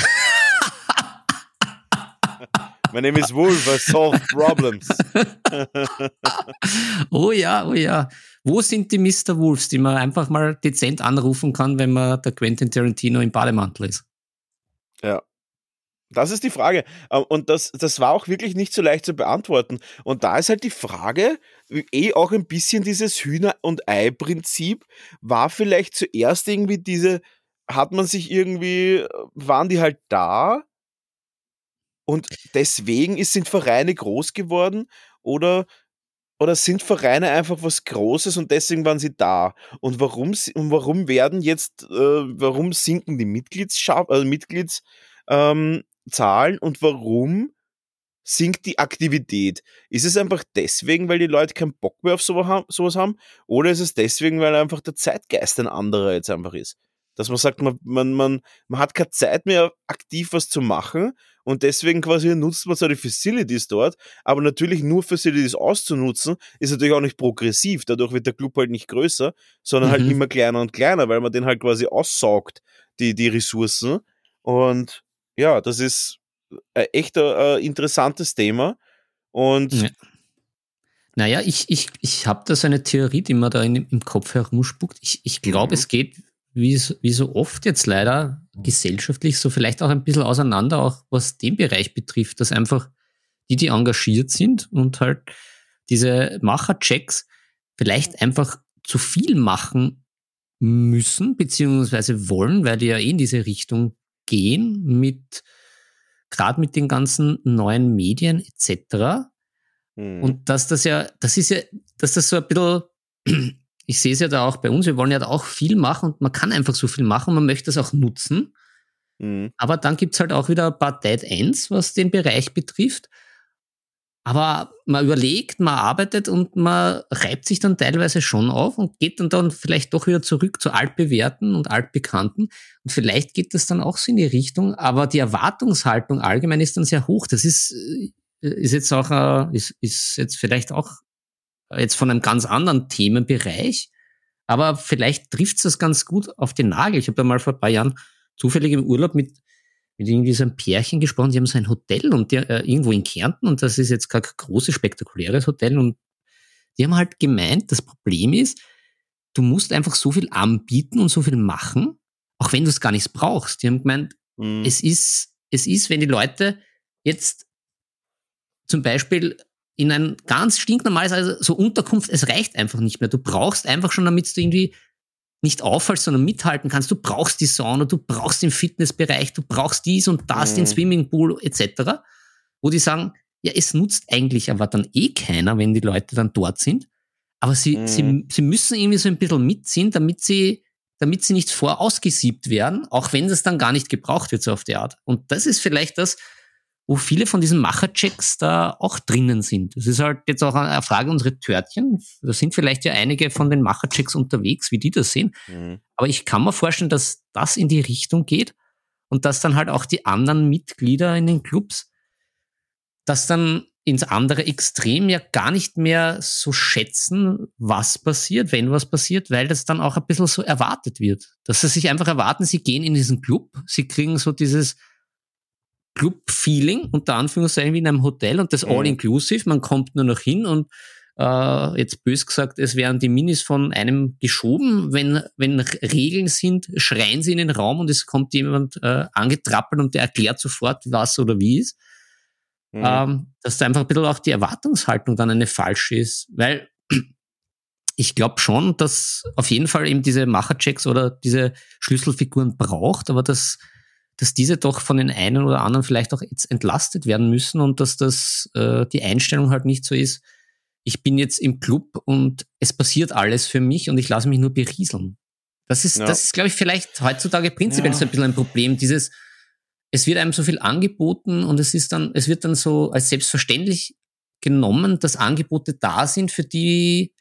My name is Wolf, I solve problems. oh ja, oh ja. Wo sind die Mr. Wolves, die man einfach mal dezent anrufen kann, wenn man der Quentin Tarantino im Bademantel ist? Ja. Das ist die Frage. Äh, und das, das war auch wirklich nicht so leicht zu beantworten. Und da ist halt die Frage, eh auch ein bisschen dieses Hühner- und Ei-Prinzip, war vielleicht zuerst irgendwie diese, hat man sich irgendwie, waren die halt da und deswegen ist, sind Vereine groß geworden oder, oder sind Vereine einfach was Großes und deswegen waren sie da? Und warum, und warum werden jetzt, äh, warum sinken die Mitgliedsschaft, äh, Mitgliedszahlen ähm, und warum sinkt die Aktivität? Ist es einfach deswegen, weil die Leute keinen Bock mehr auf sowas haben? Oder ist es deswegen, weil einfach der Zeitgeist ein anderer jetzt einfach ist? Dass man sagt, man, man, man, man hat keine Zeit mehr, aktiv was zu machen und deswegen quasi nutzt man zwar die Facilities dort, aber natürlich nur Facilities auszunutzen, ist natürlich auch nicht progressiv. Dadurch wird der Club halt nicht größer, sondern halt mhm. halt immer kleiner und kleiner, weil man den halt quasi aussaugt, die, die Ressourcen. Und ja, das ist echt ein, ein interessantes Thema. Und ja. Naja, ich, ich, ich habe da so eine Theorie, die mir da in, im Kopf herumspuckt. Ich, ich glaube, mhm. es geht wie, wie so oft jetzt leider gesellschaftlich so vielleicht auch ein bisschen auseinander, auch was den Bereich betrifft, dass einfach die, die engagiert sind und halt diese Macherchecks vielleicht einfach zu viel machen müssen, beziehungsweise wollen, weil die ja eh in diese Richtung gehen, mit gerade mit den ganzen neuen Medien etc. Mhm. Und dass das ja, das ist ja, dass das so ein bisschen ich sehe es ja da auch bei uns, wir wollen ja da auch viel machen und man kann einfach so viel machen, man möchte es auch nutzen. Mhm. Aber dann gibt's halt auch wieder ein paar Dead Ends, was den Bereich betrifft. Aber man überlegt, man arbeitet und man reibt sich dann teilweise schon auf und geht dann, dann vielleicht doch wieder zurück zu altbewährten und altbekannten. Und vielleicht geht das dann auch so in die Richtung, aber die Erwartungshaltung allgemein ist dann sehr hoch. Das ist, äh, ist jetzt auch, ist, ist jetzt vielleicht auch jetzt von einem ganz anderen Themenbereich, aber vielleicht trifft es das ganz gut auf den Nagel. Ich habe da mal vor ein paar Jahren zufällig im Urlaub mit, mit irgendwie so einem Pärchen gesprochen, die haben so ein Hotel und der, äh, irgendwo in Kärnten und das ist jetzt kein großes, spektakuläres Hotel und die haben halt gemeint, das Problem ist, du musst einfach so viel anbieten und so viel machen, auch wenn du es gar nicht brauchst. Die haben gemeint, mhm. es ist, es ist, wenn die Leute jetzt zum Beispiel in ein ganz stinknormales, also so Unterkunft, es reicht einfach nicht mehr. Du brauchst einfach schon, damit du irgendwie nicht auffallst, sondern mithalten kannst. Du brauchst die Sauna, du brauchst den Fitnessbereich, du brauchst dies und das, mhm. den Swimmingpool etc. Wo die sagen, ja, es nutzt eigentlich aber dann eh keiner, wenn die Leute dann dort sind. Aber sie, mhm. sie, sie müssen irgendwie so ein bisschen mitziehen, damit sie, damit sie nicht vorausgesiebt werden, auch wenn das dann gar nicht gebraucht wird, so auf die Art. Und das ist vielleicht das, wo viele von diesen Macherchecks da auch drinnen sind. Das ist halt jetzt auch eine Frage unserer Törtchen. Da sind vielleicht ja einige von den Macherchecks unterwegs, wie die das sehen. Mhm. Aber ich kann mir vorstellen, dass das in die Richtung geht und dass dann halt auch die anderen Mitglieder in den Clubs das dann ins andere Extrem ja gar nicht mehr so schätzen, was passiert, wenn was passiert, weil das dann auch ein bisschen so erwartet wird. Dass sie sich einfach erwarten, sie gehen in diesen Club, sie kriegen so dieses Club-Feeling, unter Anführungszeichen, wie in einem Hotel und das mhm. all-inclusive, man kommt nur noch hin und äh, jetzt bös gesagt, es werden die Minis von einem geschoben. Wenn, wenn Regeln sind, schreien sie in den Raum und es kommt jemand äh, angetrappelt und der erklärt sofort, was oder wie ist. Mhm. Ähm, dass da einfach ein bisschen auch die Erwartungshaltung dann eine falsche ist. Weil ich glaube schon, dass auf jeden Fall eben diese Macherchecks oder diese Schlüsselfiguren braucht, aber dass, dass diese doch von den einen oder anderen vielleicht auch jetzt entlastet werden müssen und dass das äh, die Einstellung halt nicht so ist, ich bin jetzt im Club und es passiert alles für mich und ich lasse mich nur berieseln. Das ist, ja. das ist, glaube ich, vielleicht heutzutage prinzipiell ja. so ein bisschen ein Problem. Dieses, es wird einem so viel angeboten und es ist dann, es wird dann so als selbstverständlich genommen, dass Angebote da sind, für die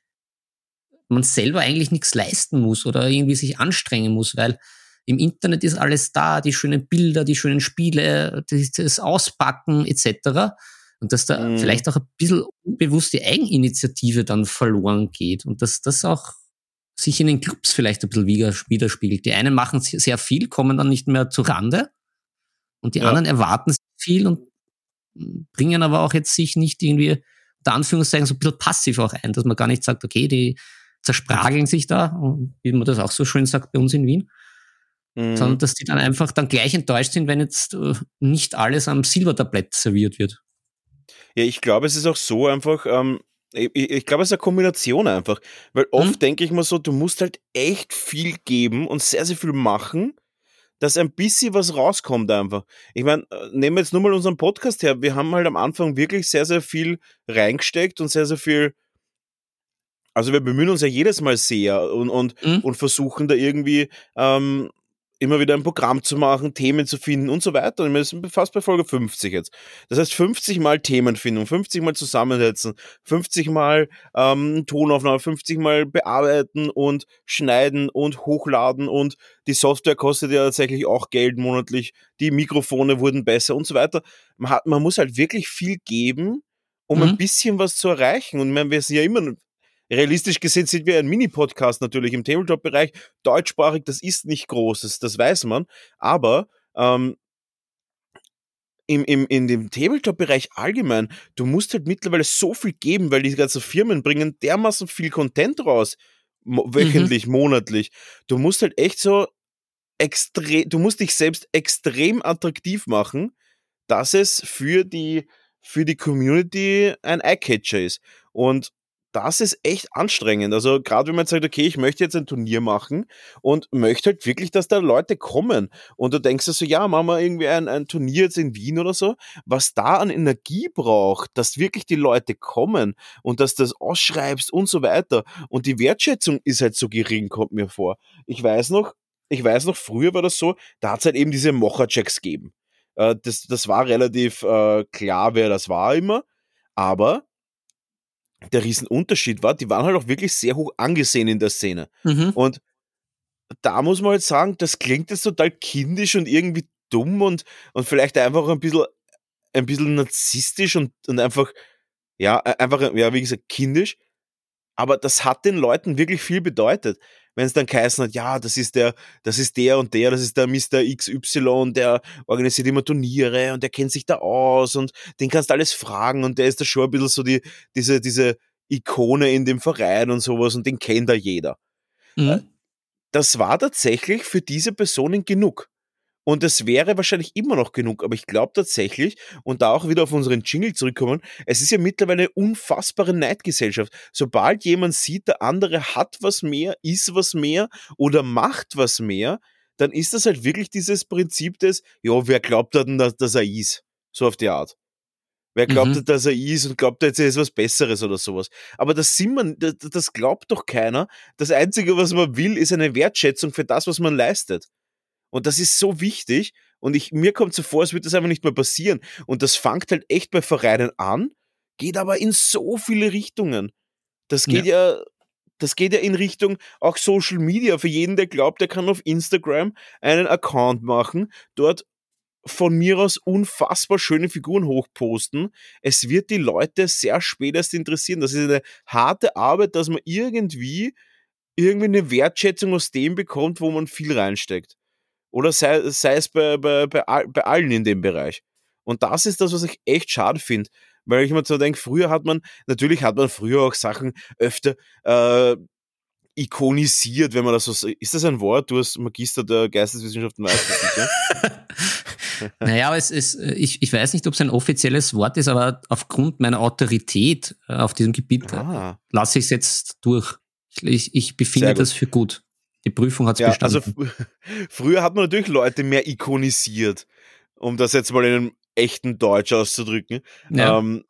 man selber eigentlich nichts leisten muss oder irgendwie sich anstrengen muss, weil im Internet ist alles da, die schönen Bilder, die schönen Spiele, das Auspacken etc. Und dass da mhm. vielleicht auch ein bisschen unbewusst die Eigeninitiative dann verloren geht und dass das auch sich in den Clubs vielleicht ein bisschen widerspiegelt. Die einen machen sehr viel, kommen dann nicht mehr zu Rande und die ja. anderen erwarten viel und bringen aber auch jetzt sich nicht irgendwie, unter Anführungszeichen, so ein bisschen passiv auch ein, dass man gar nicht sagt, okay, die zersprageln sich da, wie man das auch so schön sagt bei uns in Wien, mhm. sondern dass die dann einfach dann gleich enttäuscht sind, wenn jetzt äh, nicht alles am Silbertablett serviert wird. Ja, ich glaube, es ist auch so einfach, ähm, ich, ich glaube, es ist eine Kombination einfach, weil oft mhm. denke ich mir so, du musst halt echt viel geben und sehr, sehr viel machen, dass ein bisschen was rauskommt einfach. Ich meine, äh, nehmen wir jetzt nur mal unseren Podcast her. Wir haben halt am Anfang wirklich sehr, sehr viel reingesteckt und sehr, sehr viel. Also wir bemühen uns ja jedes Mal sehr und, und, mhm. und versuchen da irgendwie ähm, immer wieder ein Programm zu machen, Themen zu finden und so weiter. Und wir sind fast bei Folge 50 jetzt. Das heißt 50 Mal Themenfindung, 50 Mal zusammensetzen, 50 Mal ähm, Tonaufnahme, 50 Mal bearbeiten und schneiden und hochladen und die Software kostet ja tatsächlich auch Geld monatlich, die Mikrofone wurden besser und so weiter. Man, hat, man muss halt wirklich viel geben, um mhm. ein bisschen was zu erreichen. Und wir sind ja immer Realistisch gesehen sind wir ein Mini-Podcast natürlich im Tabletop-Bereich. Deutschsprachig, das ist nicht großes, das weiß man. Aber ähm, im, im, in dem Tabletop-Bereich allgemein, du musst halt mittlerweile so viel geben, weil die ganzen Firmen bringen dermaßen viel Content raus, wöchentlich, mhm. monatlich. Du musst halt echt so extrem, du musst dich selbst extrem attraktiv machen, dass es für die, für die Community ein Eyecatcher ist. Und das ist echt anstrengend. Also gerade wenn man sagt, okay, ich möchte jetzt ein Turnier machen und möchte halt wirklich, dass da Leute kommen. Und du denkst so, also, ja, machen wir irgendwie ein, ein Turnier jetzt in Wien oder so, was da an Energie braucht, dass wirklich die Leute kommen und dass du das ausschreibst und so weiter. Und die Wertschätzung ist halt so gering, kommt mir vor. Ich weiß noch, ich weiß noch, früher war das so, da hat es halt eben diese Mocher-Checks gegeben. Äh, das, das war relativ äh, klar, wer das war immer. Aber der Riesenunterschied war, die waren halt auch wirklich sehr hoch angesehen in der Szene. Mhm. Und da muss man halt sagen, das klingt jetzt total kindisch und irgendwie dumm und, und vielleicht einfach ein bisschen, ein bisschen narzisstisch und, und einfach, ja, e, einfach, ja, wie gesagt, kindisch. Aber das hat den Leuten wirklich viel bedeutet. Wenn es dann geheißen hat, ja, das ist der, das ist der und der, das ist der Mr. XY, der organisiert immer Turniere und der kennt sich da aus und den kannst du alles fragen und der ist da schon ein bisschen so die, diese, diese Ikone in dem Verein und sowas und den kennt da jeder. Mhm. Äh, das war tatsächlich für diese Personen genug. Und es wäre wahrscheinlich immer noch genug, aber ich glaube tatsächlich, und da auch wieder auf unseren Jingle zurückkommen, es ist ja mittlerweile eine unfassbare Neidgesellschaft. Sobald jemand sieht, der andere hat was mehr, ist was mehr oder macht was mehr, dann ist das halt wirklich dieses Prinzip des, ja, wer glaubt denn, dass, dass er ist? So auf die Art. Wer glaubt, mhm. dass er ist und glaubt, jetzt ist was Besseres oder sowas. Aber das, sind man, das, das glaubt doch keiner. Das Einzige, was man will, ist eine Wertschätzung für das, was man leistet. Und das ist so wichtig. Und ich, mir kommt so vor, es wird das einfach nicht mehr passieren. Und das fängt halt echt bei Vereinen an, geht aber in so viele Richtungen. Das geht ja, ja das geht ja in Richtung auch Social Media. Für jeden, der glaubt, der kann auf Instagram einen Account machen, dort von mir aus unfassbar schöne Figuren hochposten. Es wird die Leute sehr spät erst interessieren. Das ist eine harte Arbeit, dass man irgendwie irgendwie eine Wertschätzung aus dem bekommt, wo man viel reinsteckt. Oder sei, sei es bei, bei, bei, bei allen in dem Bereich. Und das ist das, was ich echt schade finde. Weil ich mir so denke, früher hat man, natürlich hat man früher auch Sachen öfter äh, ikonisiert, wenn man das so Ist das ein Wort? Du hast Magister der Geisteswissenschaften, weißt sicher? naja, es ist, ich, ich weiß nicht, ob es ein offizielles Wort ist, aber aufgrund meiner Autorität äh, auf diesem Gebiet ah. lasse ich es jetzt durch. Ich, ich befinde das für gut. Die Prüfung hat es ja, bestanden. Also früher hat man natürlich Leute mehr ikonisiert, um das jetzt mal in einem echten Deutsch auszudrücken. Ja. Ähm,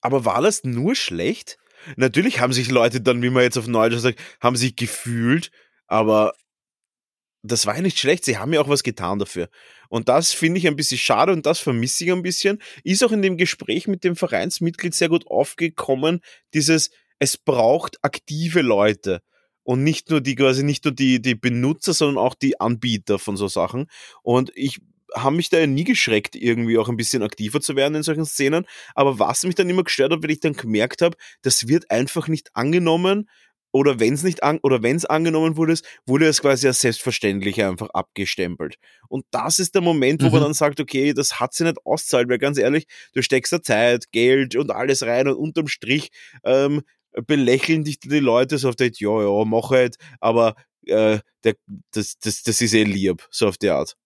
aber war das nur schlecht? Natürlich haben sich Leute dann, wie man jetzt auf Neudeutsch sagt, haben sich gefühlt, aber das war ja nicht schlecht. Sie haben ja auch was getan dafür. Und das finde ich ein bisschen schade und das vermisse ich ein bisschen. Ist auch in dem Gespräch mit dem Vereinsmitglied sehr gut aufgekommen, dieses, es braucht aktive Leute. Und nicht nur die, quasi nicht nur die, die Benutzer, sondern auch die Anbieter von so Sachen. Und ich habe mich da ja nie geschreckt, irgendwie auch ein bisschen aktiver zu werden in solchen Szenen. Aber was mich dann immer gestört hat, wenn ich dann gemerkt habe, das wird einfach nicht angenommen oder wenn es nicht an, oder wenn es angenommen wurde, wurde es quasi als selbstverständlich einfach abgestempelt. Und das ist der Moment, wo mhm. man dann sagt, okay, das hat sie nicht auszahlt, weil ganz ehrlich, du steckst da Zeit, Geld und alles rein und unterm Strich ähm, belächeln dich die Leute so auf der ja, ja, mach halt, aber äh, der, das, das, das ist eh lieb, so auf die Art.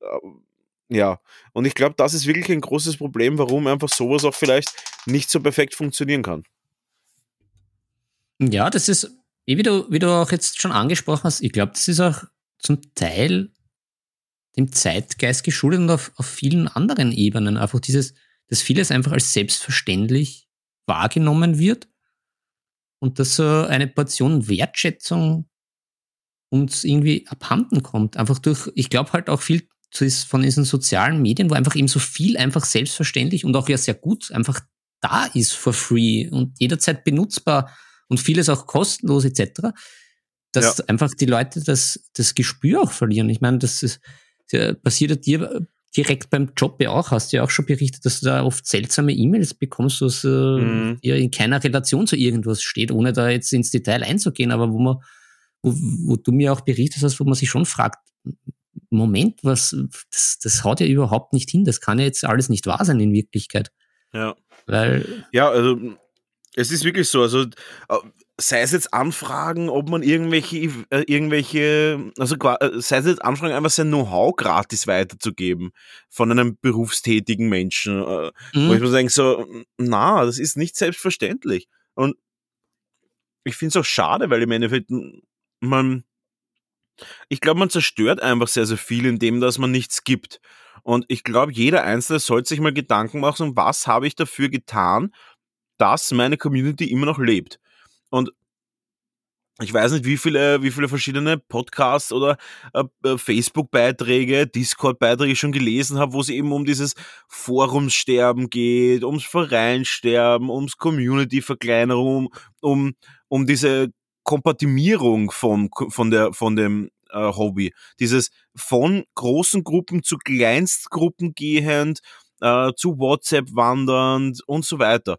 Ähm, ja, und ich glaube, das ist wirklich ein großes Problem, warum einfach sowas auch vielleicht nicht so perfekt funktionieren kann. Ja, das ist, eh, wie du, wie du auch jetzt schon angesprochen hast, ich glaube, das ist auch zum Teil dem Zeitgeist geschuldet und auf, auf vielen anderen Ebenen. Einfach dieses, dass vieles einfach als selbstverständlich wahrgenommen wird und dass so eine Portion Wertschätzung uns irgendwie abhanden kommt. Einfach durch, ich glaube halt auch viel von diesen sozialen Medien, wo einfach eben so viel einfach selbstverständlich und auch ja sehr gut einfach da ist for free und jederzeit benutzbar und vieles auch kostenlos etc., dass ja. einfach die Leute das, das Gespür auch verlieren. Ich meine, das ist, passiert dir direkt beim Job ja auch. Hast du ja auch schon berichtet, dass du da oft seltsame E-Mails bekommst, was äh, mhm. ja in keiner Relation zu irgendwas steht, ohne da jetzt ins Detail einzugehen, aber wo man, wo, wo du mir auch berichtet hast, wo man sich schon fragt, Moment, was, das, das haut ja überhaupt nicht hin. Das kann ja jetzt alles nicht wahr sein in Wirklichkeit. Ja. Weil. Ja, also es ist wirklich so. Also sei es jetzt Anfragen, ob man irgendwelche, äh, irgendwelche, also äh, sei es jetzt Anfragen, einfach sein Know-how gratis weiterzugeben von einem berufstätigen Menschen, äh, mhm. wo ich mir denke, so, na, das ist nicht selbstverständlich. Und ich finde es auch schade, weil im Endeffekt man, ich glaube, man zerstört einfach sehr, sehr viel, indem dass man nichts gibt. Und ich glaube, jeder Einzelne sollte sich mal Gedanken machen, was habe ich dafür getan, dass meine Community immer noch lebt. Und ich weiß nicht, wie viele, wie viele verschiedene Podcasts oder äh, äh Facebook-Beiträge, Discord-Beiträge schon gelesen habe, wo es eben um dieses Forumssterben geht, ums Vereinsterben, ums Community-Verkleinerung, um, um diese Kompatimierung von, von, der, von dem äh, Hobby. Dieses von großen Gruppen zu Kleinstgruppen gehend, äh, zu WhatsApp wandernd und so weiter.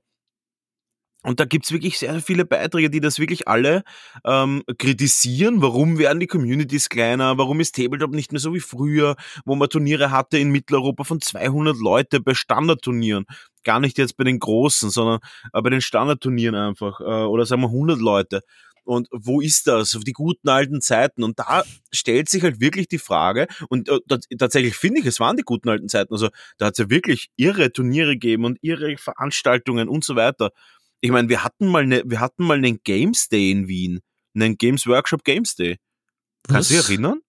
Und da gibt's wirklich sehr viele Beiträge, die das wirklich alle ähm, kritisieren. Warum werden die Communities kleiner? Warum ist Tabletop nicht mehr so wie früher, wo man Turniere hatte in Mitteleuropa von 200 Leute bei Standardturnieren? Gar nicht jetzt bei den großen, sondern äh, bei den Standardturnieren einfach. Äh, oder sagen wir 100 Leute. Und wo ist das? Auf die guten alten Zeiten. Und da stellt sich halt wirklich die Frage, und äh, tatsächlich finde ich, es waren die guten alten Zeiten. Also da hat es ja wirklich irre Turniere gegeben und irre Veranstaltungen und so weiter. Ich meine, wir hatten mal ne, wir hatten mal einen Games Day in Wien, einen Games Workshop Games Day. Kannst du dich erinnern?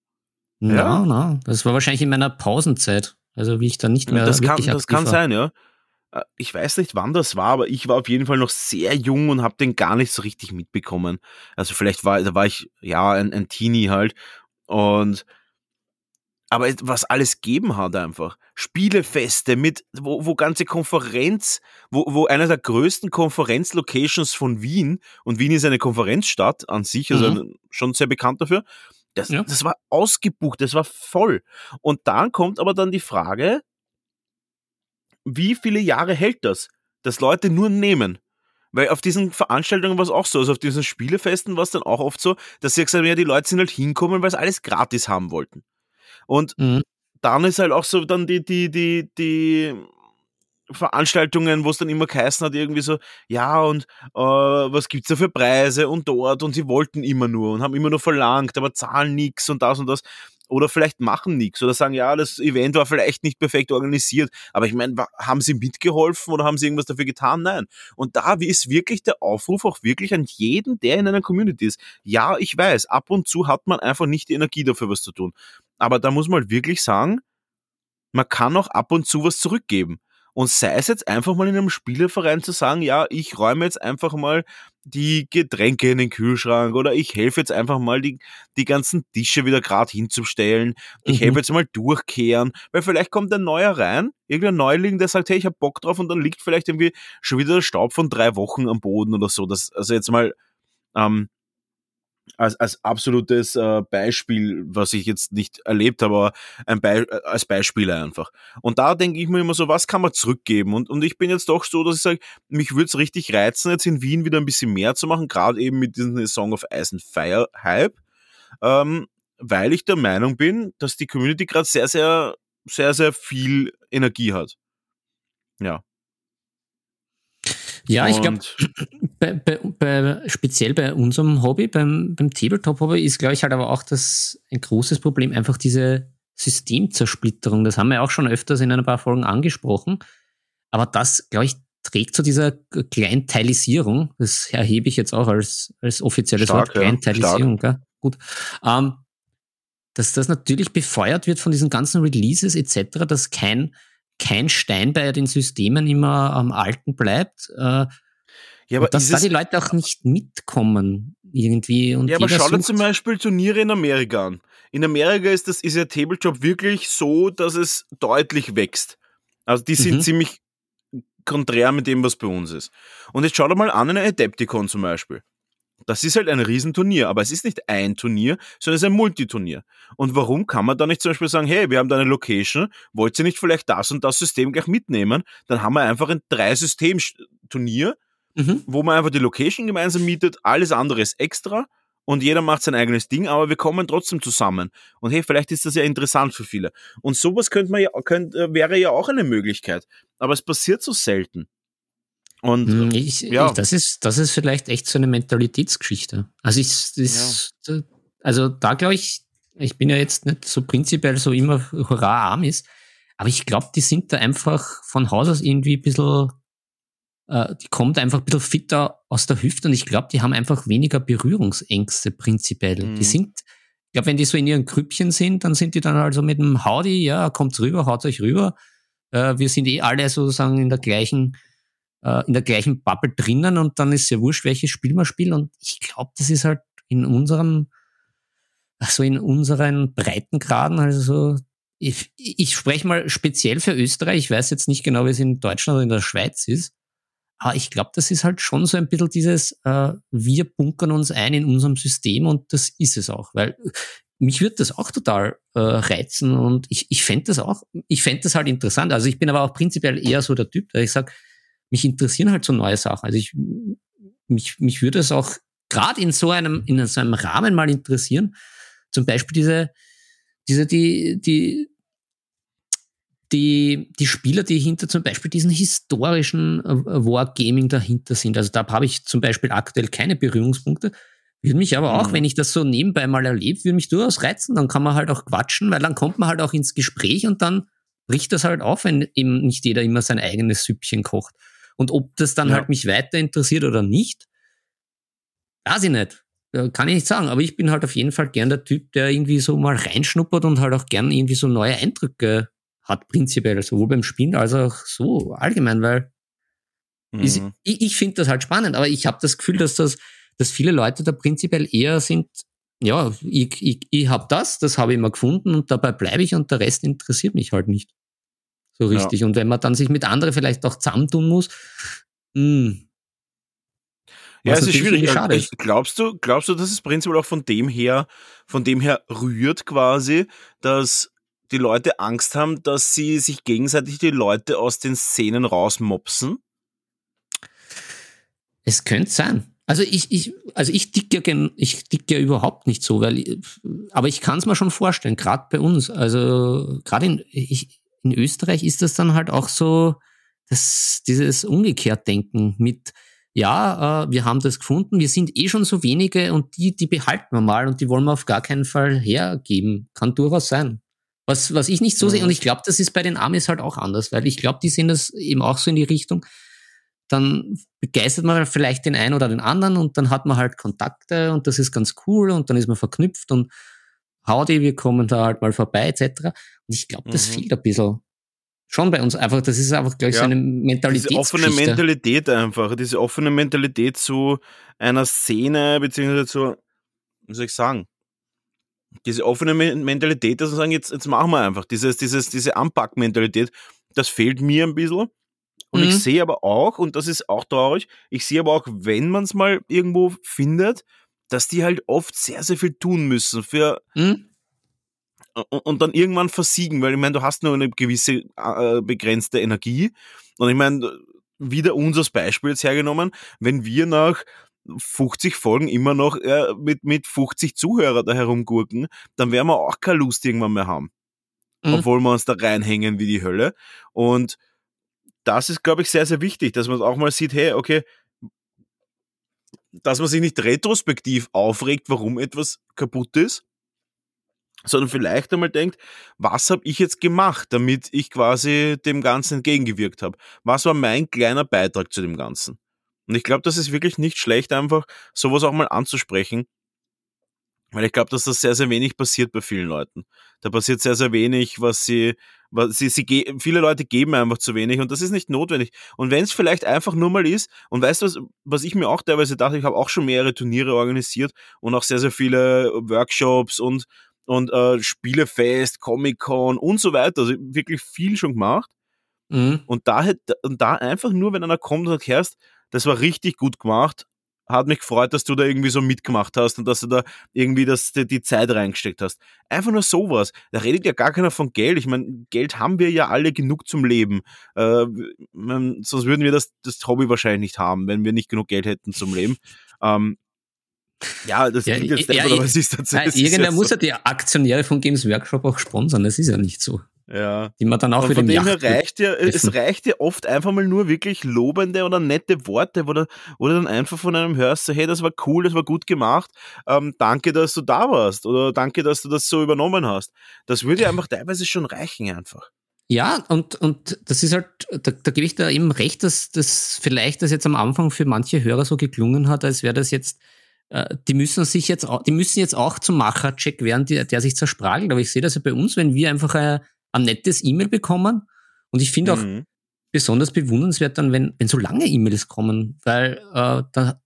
Na, ja, na, das war wahrscheinlich in meiner Pausenzeit, also wie ich da nicht mehr das kann, das kann sein, ja. Äh, ich weiß nicht, wann das war, aber ich war auf jeden Fall noch sehr jung und habe den gar nicht so richtig mitbekommen. Also vielleicht war, da war ich ja ein, ein Teenie halt Und aber was alles geben hat einfach. Spielefeste mit, wo, wo ganze Konferenz, wo, wo einer der größten Konferenzlocations von Wien, und Wien ist eine Konferenzstadt an sich, also mhm. schon sehr bekannt dafür, das, ja. das war ausgebucht, das war voll. Und dann kommt aber dann die Frage, wie viele Jahre hält das, dass Leute nur nehmen? Weil auf diesen Veranstaltungen war es auch so, also auf diesen Spielefesten war es dann auch oft so, dass sie gesagt haben, ja, die Leute sind halt hinkommen, weil sie alles gratis haben wollten. Und mhm. dann ist halt auch so dann die, die, die, die Veranstaltungen, wo es dann immer geheißen hat, irgendwie so, ja, und äh, was gibt's da für Preise und dort und sie wollten immer nur und haben immer nur verlangt, aber zahlen nichts und das und das oder vielleicht machen nichts oder sagen, ja, das Event war vielleicht nicht perfekt organisiert, aber ich meine, haben sie mitgeholfen oder haben sie irgendwas dafür getan? Nein. Und da ist wirklich der Aufruf auch wirklich an jeden, der in einer Community ist. Ja, ich weiß, ab und zu hat man einfach nicht die Energie dafür, was zu tun. Aber da muss man halt wirklich sagen, man kann auch ab und zu was zurückgeben. Und sei es jetzt einfach mal in einem Spieleverein zu sagen, ja, ich räume jetzt einfach mal die Getränke in den Kühlschrank oder ich helfe jetzt einfach mal die, die ganzen Tische wieder gerade hinzustellen. Ich mhm. helfe jetzt mal durchkehren, weil vielleicht kommt ein neuer rein, irgendein Neuling, der sagt, hey, ich hab Bock drauf und dann liegt vielleicht irgendwie schon wieder der Staub von drei Wochen am Boden oder so. Das, also jetzt mal, ähm, als, als absolutes äh, Beispiel, was ich jetzt nicht erlebt habe, aber ein Be äh, als Beispiel einfach. Und da denke ich mir immer so, was kann man zurückgeben? Und, und ich bin jetzt doch so, dass ich sage, mich würde es richtig reizen, jetzt in Wien wieder ein bisschen mehr zu machen, gerade eben mit diesem Song of Ice and Fire Hype, ähm, weil ich der Meinung bin, dass die Community gerade sehr, sehr, sehr, sehr viel Energie hat. Ja. Ja, ich glaube, bei, bei, bei, speziell bei unserem Hobby, beim, beim Tabletop-Hobby, ist, glaube ich, halt aber auch das ein großes Problem, einfach diese Systemzersplitterung. Das haben wir auch schon öfters in ein paar Folgen angesprochen. Aber das, glaube ich, trägt zu dieser Kleinteilisierung. Das erhebe ich jetzt auch als, als offizielles stark, Wort. Kleinteilisierung, ja, gut. Ähm, dass das natürlich befeuert wird von diesen ganzen Releases etc., dass kein kein Stein bei den Systemen immer am Alten bleibt. Äh, ja, aber dass da die Leute auch nicht mitkommen irgendwie. Und ja, aber schau dir zum Beispiel Turniere in Amerika an. In Amerika ist das ist ja Tabletop wirklich so, dass es deutlich wächst. Also die sind mhm. ziemlich konträr mit dem, was bei uns ist. Und jetzt schau dir mal an eine Adepticon zum Beispiel. Das ist halt ein Riesenturnier, aber es ist nicht ein Turnier, sondern es ist ein Multiturnier. Und warum kann man da nicht zum Beispiel sagen, hey, wir haben da eine Location, wollt ihr nicht vielleicht das und das System gleich mitnehmen? Dann haben wir einfach ein Drei-System-Turnier, mhm. wo man einfach die Location gemeinsam mietet, alles andere ist extra und jeder macht sein eigenes Ding, aber wir kommen trotzdem zusammen. Und hey, vielleicht ist das ja interessant für viele. Und sowas könnte man ja, könnte, wäre ja auch eine Möglichkeit. Aber es passiert so selten. Und hm, ich, ja. Ich, das ist, das ist vielleicht echt so eine Mentalitätsgeschichte. Also ich, ist, ja. also da glaube ich, ich bin ja jetzt nicht so prinzipiell so immer hurra Amis, aber ich glaube, die sind da einfach von Haus aus irgendwie ein bisschen, äh, die kommt einfach ein bisschen fitter aus der Hüfte und ich glaube, die haben einfach weniger Berührungsängste prinzipiell. Mhm. Die sind, ich glaube, wenn die so in ihren Krüppchen sind, dann sind die dann also mit dem Howdy, ja, kommt rüber, haut euch rüber. Äh, wir sind eh alle sozusagen in der gleichen in der gleichen Bubble drinnen und dann ist ja wurscht, welches Spiel man spielt. Und ich glaube, das ist halt in unserem, so in unseren Breitengraden, also so, ich, ich spreche mal speziell für Österreich, ich weiß jetzt nicht genau, wie es in Deutschland oder in der Schweiz ist, aber ich glaube, das ist halt schon so ein bisschen dieses, äh, wir bunkern uns ein in unserem System und das ist es auch, weil mich würde das auch total äh, reizen und ich, ich fände das auch, ich fände das halt interessant. Also ich bin aber auch prinzipiell eher so der Typ, der ich sage, mich interessieren halt so neue Sachen. Also ich, mich, mich würde es auch gerade in so einem, in so einem Rahmen mal interessieren. Zum Beispiel diese, diese, die, die, die, die Spieler, die hinter zum Beispiel diesen historischen äh, Wargaming dahinter sind. Also da habe ich zum Beispiel aktuell keine Berührungspunkte. Würde mich aber auch, mhm. wenn ich das so nebenbei mal erlebe, würde mich durchaus reizen. Dann kann man halt auch quatschen, weil dann kommt man halt auch ins Gespräch und dann bricht das halt auf, wenn eben nicht jeder immer sein eigenes Süppchen kocht. Und ob das dann ja. halt mich weiter interessiert oder nicht, weiß ich nicht. Kann ich nicht sagen. Aber ich bin halt auf jeden Fall gern der Typ, der irgendwie so mal reinschnuppert und halt auch gern irgendwie so neue Eindrücke hat, prinzipiell, sowohl beim Spielen als auch so allgemein, weil mhm. ist, ich, ich finde das halt spannend, aber ich habe das Gefühl, dass das, dass viele Leute da prinzipiell eher sind, ja, ich, ich, ich habe das, das habe ich mal gefunden und dabei bleibe ich und der Rest interessiert mich halt nicht. So richtig. Ja. Und wenn man dann sich mit anderen vielleicht auch zusammentun muss, mh, hm, ja, es ist schwierig. Schade ist. Glaubst du, glaubst du, dass es prinzipiell auch von dem her, von dem her rührt quasi, dass die Leute Angst haben, dass sie sich gegenseitig die Leute aus den Szenen rausmopsen? Es könnte sein. Also ich, ich, also ich dick ja, ich dick ja überhaupt nicht so, weil, aber ich kann es mir schon vorstellen, gerade bei uns. Also gerade in, ich, in Österreich ist das dann halt auch so, dass dieses Umgekehrtdenken mit, ja, äh, wir haben das gefunden, wir sind eh schon so wenige und die, die behalten wir mal und die wollen wir auf gar keinen Fall hergeben. Kann durchaus sein. Was, was ich nicht so sehe, und ich glaube, das ist bei den Amis halt auch anders, weil ich glaube, die sehen das eben auch so in die Richtung, dann begeistert man vielleicht den einen oder den anderen und dann hat man halt Kontakte und das ist ganz cool und dann ist man verknüpft und howdy, wir kommen da halt mal vorbei etc. Und ich glaube, das mhm. fehlt ein bisschen. Schon bei uns einfach, das ist einfach, glaube ich, ja, so eine Mentalität. Diese offene Mentalität einfach, diese offene Mentalität zu einer Szene, beziehungsweise zu, wie soll ich sagen, diese offene Mentalität, dass wir sagen, jetzt, jetzt machen wir einfach, dieses, dieses, diese Anpack-Mentalität, das fehlt mir ein bisschen. Und mhm. ich sehe aber auch, und das ist auch traurig, ich sehe aber auch, wenn man es mal irgendwo findet, dass die halt oft sehr, sehr viel tun müssen für mhm. und, und, dann irgendwann versiegen, weil ich meine, du hast nur eine gewisse äh, begrenzte Energie. Und ich meine, wieder uns als Beispiel jetzt hergenommen, wenn wir nach 50 Folgen immer noch äh, mit, mit 50 Zuhörer da herumgurken, dann werden wir auch keine Lust irgendwann mehr haben. Mhm. Obwohl wir uns da reinhängen wie die Hölle. Und das ist, glaube ich, sehr, sehr wichtig, dass man auch mal sieht, hey, okay, dass man sich nicht retrospektiv aufregt, warum etwas kaputt ist, sondern vielleicht einmal denkt, was habe ich jetzt gemacht, damit ich quasi dem Ganzen entgegengewirkt habe? Was war mein kleiner Beitrag zu dem Ganzen? Und ich glaube, das ist wirklich nicht schlecht, einfach sowas auch mal anzusprechen weil ich glaube, dass das sehr, sehr wenig passiert bei vielen Leuten. Da passiert sehr, sehr wenig, was sie, sie, sie viele Leute geben einfach zu wenig und das ist nicht notwendig. Und wenn es vielleicht einfach nur mal ist, und weißt du, was, was ich mir auch teilweise dachte, ich habe auch schon mehrere Turniere organisiert und auch sehr, sehr viele Workshops und, und äh, Spielefest, Comic-Con und so weiter. Also wirklich viel schon gemacht. Mhm. Und, da, und da einfach nur, wenn einer kommt und sagt, Herst, das war richtig gut gemacht, hat mich gefreut, dass du da irgendwie so mitgemacht hast und dass du da irgendwie das, die, die Zeit reingesteckt hast. Einfach nur sowas. Da redet ja gar keiner von Geld. Ich meine, Geld haben wir ja alle genug zum Leben. Äh, man, sonst würden wir das, das Hobby wahrscheinlich nicht haben, wenn wir nicht genug Geld hätten zum Leben. Ähm, ja, das ja, klingt jetzt ja, aber es ist tatsächlich. Irgendwer muss ja die Aktionäre von Games Workshop auch sponsern. Das ist ja nicht so. Ja. Die man dann auch wieder von dem her reicht ja, es reicht ja oft einfach mal nur wirklich lobende oder nette Worte, oder, oder dann einfach von einem hörst, so, hey, das war cool, das war gut gemacht, ähm, danke, dass du da warst oder danke, dass du das so übernommen hast. Das würde ja einfach teilweise schon reichen einfach. Ja, und, und das ist halt, da, da gebe ich da eben recht, dass das vielleicht das jetzt am Anfang für manche Hörer so geklungen hat, als wäre das jetzt äh, die müssen sich jetzt, die müssen jetzt auch zum Machercheck werden, der, der sich zerspragelt. Aber ich sehe das ja bei uns, wenn wir einfach ein, ein nettes E-Mail bekommen. Und ich finde auch mhm. besonders bewundernswert dann, wenn, wenn so lange E-Mails kommen, weil äh, da,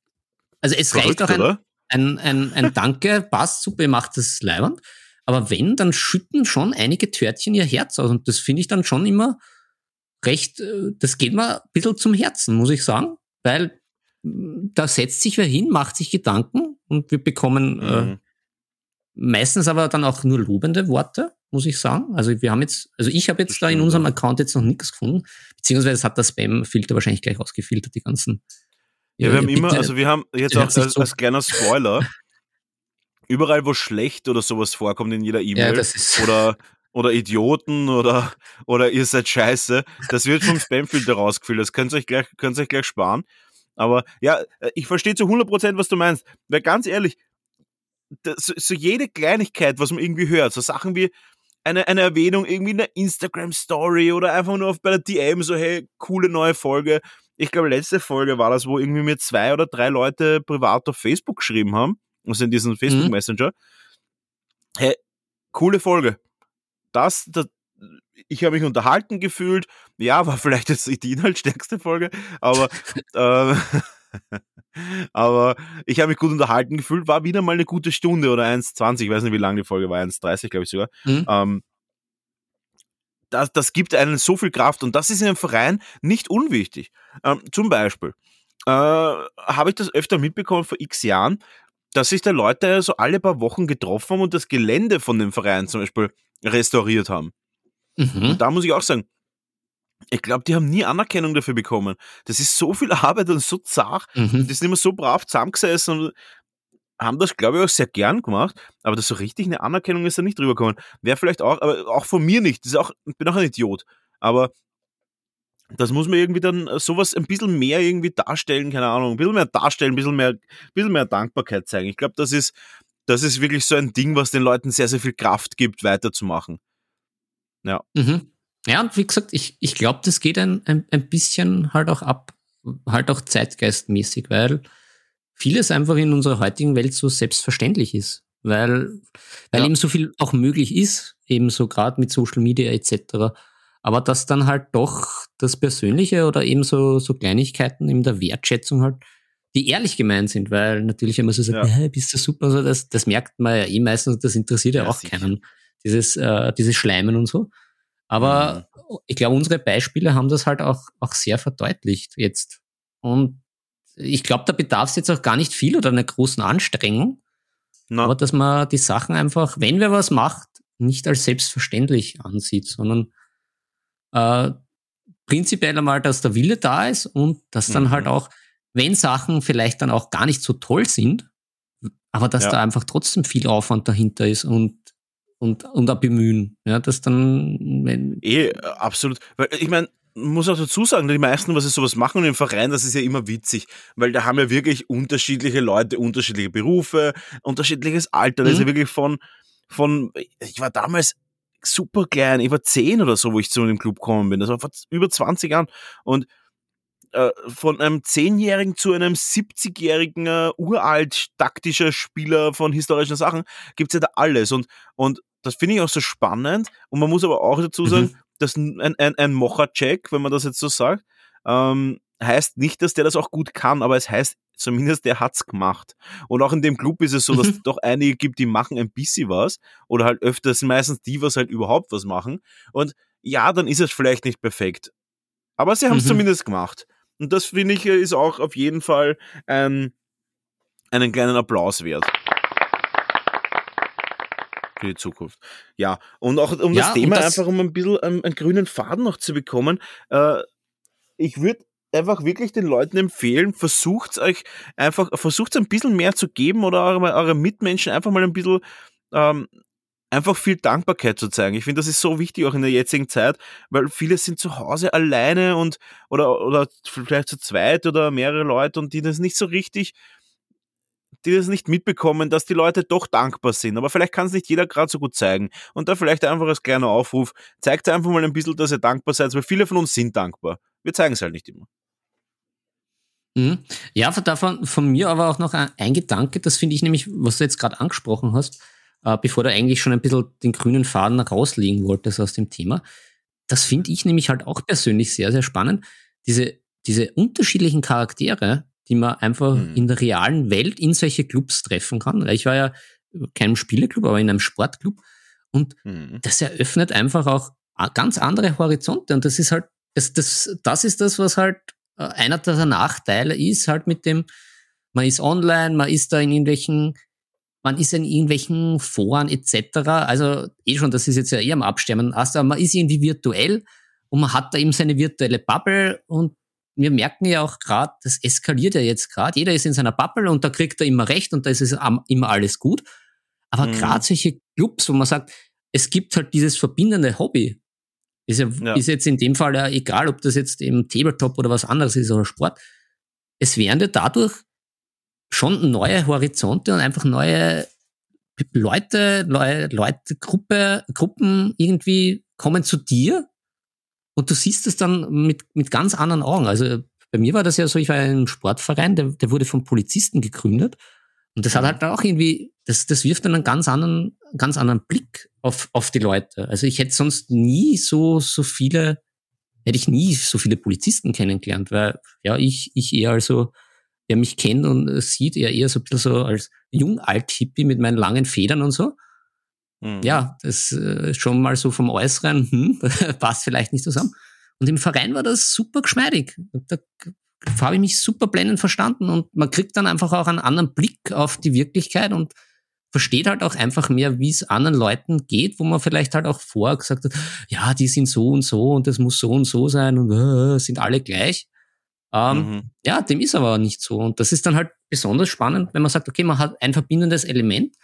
also es Verrückt, reicht auch ein, ein, ein, ein Danke, passt super, ihr macht das leibend. Aber wenn, dann schütten schon einige Törtchen ihr Herz aus. Und das finde ich dann schon immer recht, äh, das geht mir ein bisschen zum Herzen, muss ich sagen. Weil mm, da setzt sich wer hin, macht sich Gedanken und wir bekommen äh, mhm. äh, meistens aber dann auch nur lobende Worte muss ich sagen. Also wir haben jetzt, also ich habe jetzt Bestimmt, da in unserem Account jetzt noch nichts gefunden, beziehungsweise hat der Spam-Filter wahrscheinlich gleich ausgefiltert, die ganzen. Ja, wir haben immer, also wir haben jetzt auch als, als kleiner Spoiler, überall wo schlecht oder sowas vorkommt in jeder E-Mail ja, oder oder Idioten oder oder ihr seid scheiße, das wird vom Spam-Filter rausgefiltert. Das könnt ihr euch gleich, könnt ihr euch gleich sparen. Aber ja, ich verstehe zu 100%, was du meinst. Weil ganz ehrlich, das, so jede Kleinigkeit, was man irgendwie hört, so Sachen wie, eine, eine Erwähnung irgendwie in der Instagram-Story oder einfach nur auf, bei der DM so, hey, coole neue Folge. Ich glaube, letzte Folge war das, wo irgendwie mir zwei oder drei Leute privat auf Facebook geschrieben haben, also in diesem Facebook mhm. Messenger. Hey, coole Folge. Das, das ich habe mich unterhalten gefühlt. Ja, war vielleicht jetzt die inhaltsstärkste Folge, aber äh, Aber ich habe mich gut unterhalten gefühlt, war wieder mal eine gute Stunde oder 1,20, ich weiß nicht, wie lange die Folge war, 1,30 glaube ich sogar. Mhm. Ähm, das, das gibt einen so viel Kraft und das ist in einem Verein nicht unwichtig. Ähm, zum Beispiel äh, habe ich das öfter mitbekommen vor x Jahren, dass sich da Leute so alle paar Wochen getroffen haben und das Gelände von dem Verein zum Beispiel restauriert haben. Mhm. Und da muss ich auch sagen, ich glaube, die haben nie Anerkennung dafür bekommen. Das ist so viel Arbeit und so zart. Mhm. Die sind immer so brav zusammengesessen und haben das, glaube ich, auch sehr gern gemacht, aber das so richtig eine Anerkennung ist da nicht drüber gekommen. Wäre vielleicht auch, aber auch von mir nicht. Das ist auch, ich bin auch ein Idiot. Aber das muss man irgendwie dann äh, sowas ein bisschen mehr irgendwie darstellen, keine Ahnung, ein bisschen mehr darstellen, ein bisschen mehr, ein bisschen mehr Dankbarkeit zeigen. Ich glaube, das ist, das ist wirklich so ein Ding, was den Leuten sehr, sehr viel Kraft gibt, weiterzumachen. Ja. Mhm. Ja, und wie gesagt, ich, ich glaube, das geht ein, ein, ein bisschen halt auch ab, halt auch zeitgeistmäßig, weil vieles einfach in unserer heutigen Welt so selbstverständlich ist. Weil, weil ja. eben so viel auch möglich ist, eben so gerade mit Social Media etc aber dass dann halt doch das Persönliche oder eben so, so Kleinigkeiten in der Wertschätzung halt, die ehrlich gemeint sind, weil natürlich, wenn man so sagt, ja. bist du super, so, das, das merkt man ja eh meistens, das interessiert ja, ja auch sicher. keinen, dieses, äh, dieses Schleimen und so. Aber mhm. ich glaube, unsere Beispiele haben das halt auch, auch sehr verdeutlicht jetzt. Und ich glaube, da bedarf es jetzt auch gar nicht viel oder einer großen Anstrengung. No. Aber dass man die Sachen einfach, wenn wer was macht, nicht als selbstverständlich ansieht, sondern äh, prinzipiell einmal, dass der Wille da ist und dass dann halt mhm. halt auch, wenn Sachen vielleicht dann auch gar nicht so toll sind, aber dass ja. da einfach trotzdem viel Aufwand dahinter ist und und und ein Bemühen, ja, dass dann wenn eh absolut, weil ich meine muss auch dazu sagen, die meisten, was sie sowas machen im Verein, das ist ja immer witzig, weil da haben ja wirklich unterschiedliche Leute, unterschiedliche Berufe, unterschiedliches Alter. Das ist ja mhm. wirklich von, von, ich war damals super klein. Ich war zehn oder so, wo ich zu dem Club gekommen bin. Das war vor über 20 Jahren. Und äh, von einem Zehnjährigen zu einem 70-jährigen äh, uralt taktischer Spieler von historischen Sachen gibt's ja da alles. Und, und das finde ich auch so spannend. Und man muss aber auch dazu sagen, mhm. dass ein, ein, ein Mocher-Check, wenn man das jetzt so sagt, ähm, heißt nicht, dass der das auch gut kann, aber es heißt zumindest der hat's gemacht. Und auch in dem Club ist es so, dass es doch einige gibt, die machen ein bisschen was oder halt öfters meistens die, was halt überhaupt was machen. Und ja, dann ist es vielleicht nicht perfekt. Aber sie haben es mhm. zumindest gemacht. Und das finde ich ist auch auf jeden Fall ein, einen kleinen Applaus wert. Für die Zukunft. Ja, und auch um ja, das Thema das einfach, um ein bisschen einen, einen, grünen Faden noch zu bekommen. Äh, ich würde einfach wirklich den Leuten empfehlen, versucht euch einfach, versucht ein bisschen mehr zu geben oder eure, eure Mitmenschen einfach mal ein bisschen ähm, einfach viel Dankbarkeit zu zeigen. Ich finde, das ist so wichtig auch in der jetzigen Zeit, weil viele sind zu Hause alleine und oder oder vielleicht zu zweit oder mehrere Leute und die das nicht so richtig die das nicht mitbekommen, dass die Leute doch dankbar sind. Aber vielleicht kann es nicht jeder gerade so gut zeigen. Und da vielleicht einfach als kleiner Aufruf, zeigt einfach mal ein bisschen, dass ihr dankbar seid, weil viele von uns sind dankbar. Wir zeigen es halt nicht immer. Mhm. Ja, davon, von mir aber auch noch ein, ein Gedanke, das finde ich nämlich, was du jetzt gerade angesprochen hast, äh, bevor du eigentlich schon ein bisschen den grünen Faden rauslegen wolltest aus dem Thema. Das finde ich nämlich halt auch persönlich sehr, sehr spannend. Diese, diese unterschiedlichen Charaktere, die man einfach mhm. in der realen Welt in solche Clubs treffen kann. Ich war ja keinem Spieleclub, aber in einem Sportclub. Und mhm. das eröffnet einfach auch ganz andere Horizonte. Und das ist halt, das, das, das ist das, was halt äh, einer der Nachteile ist halt mit dem, man ist online, man ist da in irgendwelchen, man ist in irgendwelchen Foren etc. Also eh schon, das ist jetzt ja eher am Absterben. Also man ist irgendwie virtuell und man hat da eben seine virtuelle Bubble und wir merken ja auch gerade, das eskaliert ja jetzt gerade. Jeder ist in seiner Bubble und da kriegt er immer recht und da ist es immer alles gut. Aber mhm. gerade solche Clubs, wo man sagt, es gibt halt dieses verbindende Hobby, ist, ja, ja. ist jetzt in dem Fall ja egal, ob das jetzt im Tabletop oder was anderes ist oder Sport. Es werden ja dadurch schon neue Horizonte und einfach neue Leute, neue Leute, Gruppe, Gruppen irgendwie kommen zu dir und du siehst es dann mit, mit ganz anderen Augen. Also bei mir war das ja so, ich war in einem Sportverein, der, der wurde von Polizisten gegründet und das hat halt auch irgendwie, das, das wirft dann einen ganz anderen, ganz anderen Blick auf, auf die Leute. Also ich hätte sonst nie so, so viele, hätte ich nie so viele Polizisten kennengelernt, weil ja, ich, ich eher also wer mich kennt und sieht, eher eher so ein bisschen so als Jung-Alt-Hippie mit meinen langen Federn und so. Mhm. Ja, das äh, schon mal so vom Äußeren, hm, passt vielleicht nicht zusammen. Und im Verein war das super geschmeidig. Da habe ich mich super blendend verstanden und man kriegt dann einfach auch einen anderen Blick auf die Wirklichkeit und versteht halt auch einfach mehr, wie es anderen Leuten geht, wo man vielleicht halt auch vorher gesagt hat, ja, die sind so und so und das muss so und so sein und äh, sind alle gleich. Ähm, mhm. Ja, dem ist aber nicht so. Und das ist dann halt besonders spannend, wenn man sagt, okay, man hat ein verbindendes Element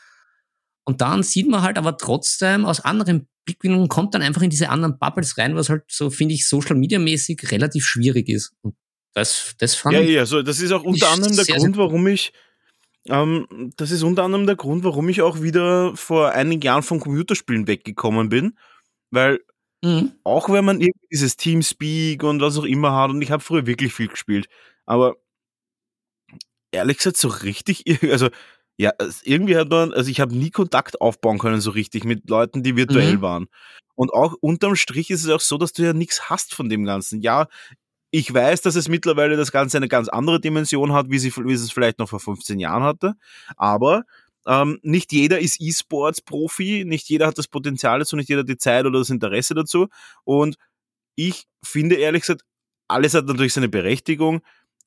und dann sieht man halt aber trotzdem aus anderen Blickwinkeln kommt dann einfach in diese anderen Bubbles rein, was halt so, finde ich, Social Media mäßig relativ schwierig ist. Und das, das fand ja, ich. Ja, ja, so, das ist auch unter anderem der sehr, Grund, warum ich, ähm, das ist unter anderem der Grund, warum ich auch wieder vor einigen Jahren vom Computerspielen weggekommen bin, weil mhm. auch wenn man irgendwie dieses Teamspeak und was auch immer hat, und ich habe früher wirklich viel gespielt, aber ehrlich gesagt so richtig, also ja, irgendwie hat man, also ich habe nie Kontakt aufbauen können so richtig mit Leuten, die virtuell mhm. waren. Und auch unterm Strich ist es auch so, dass du ja nichts hast von dem Ganzen. Ja, ich weiß, dass es mittlerweile das Ganze eine ganz andere Dimension hat, wie, sie, wie es vielleicht noch vor 15 Jahren hatte. Aber ähm, nicht jeder ist E-Sports-Profi, nicht jeder hat das Potenzial dazu, nicht jeder hat die Zeit oder das Interesse dazu. Und ich finde ehrlich gesagt, alles hat natürlich seine Berechtigung,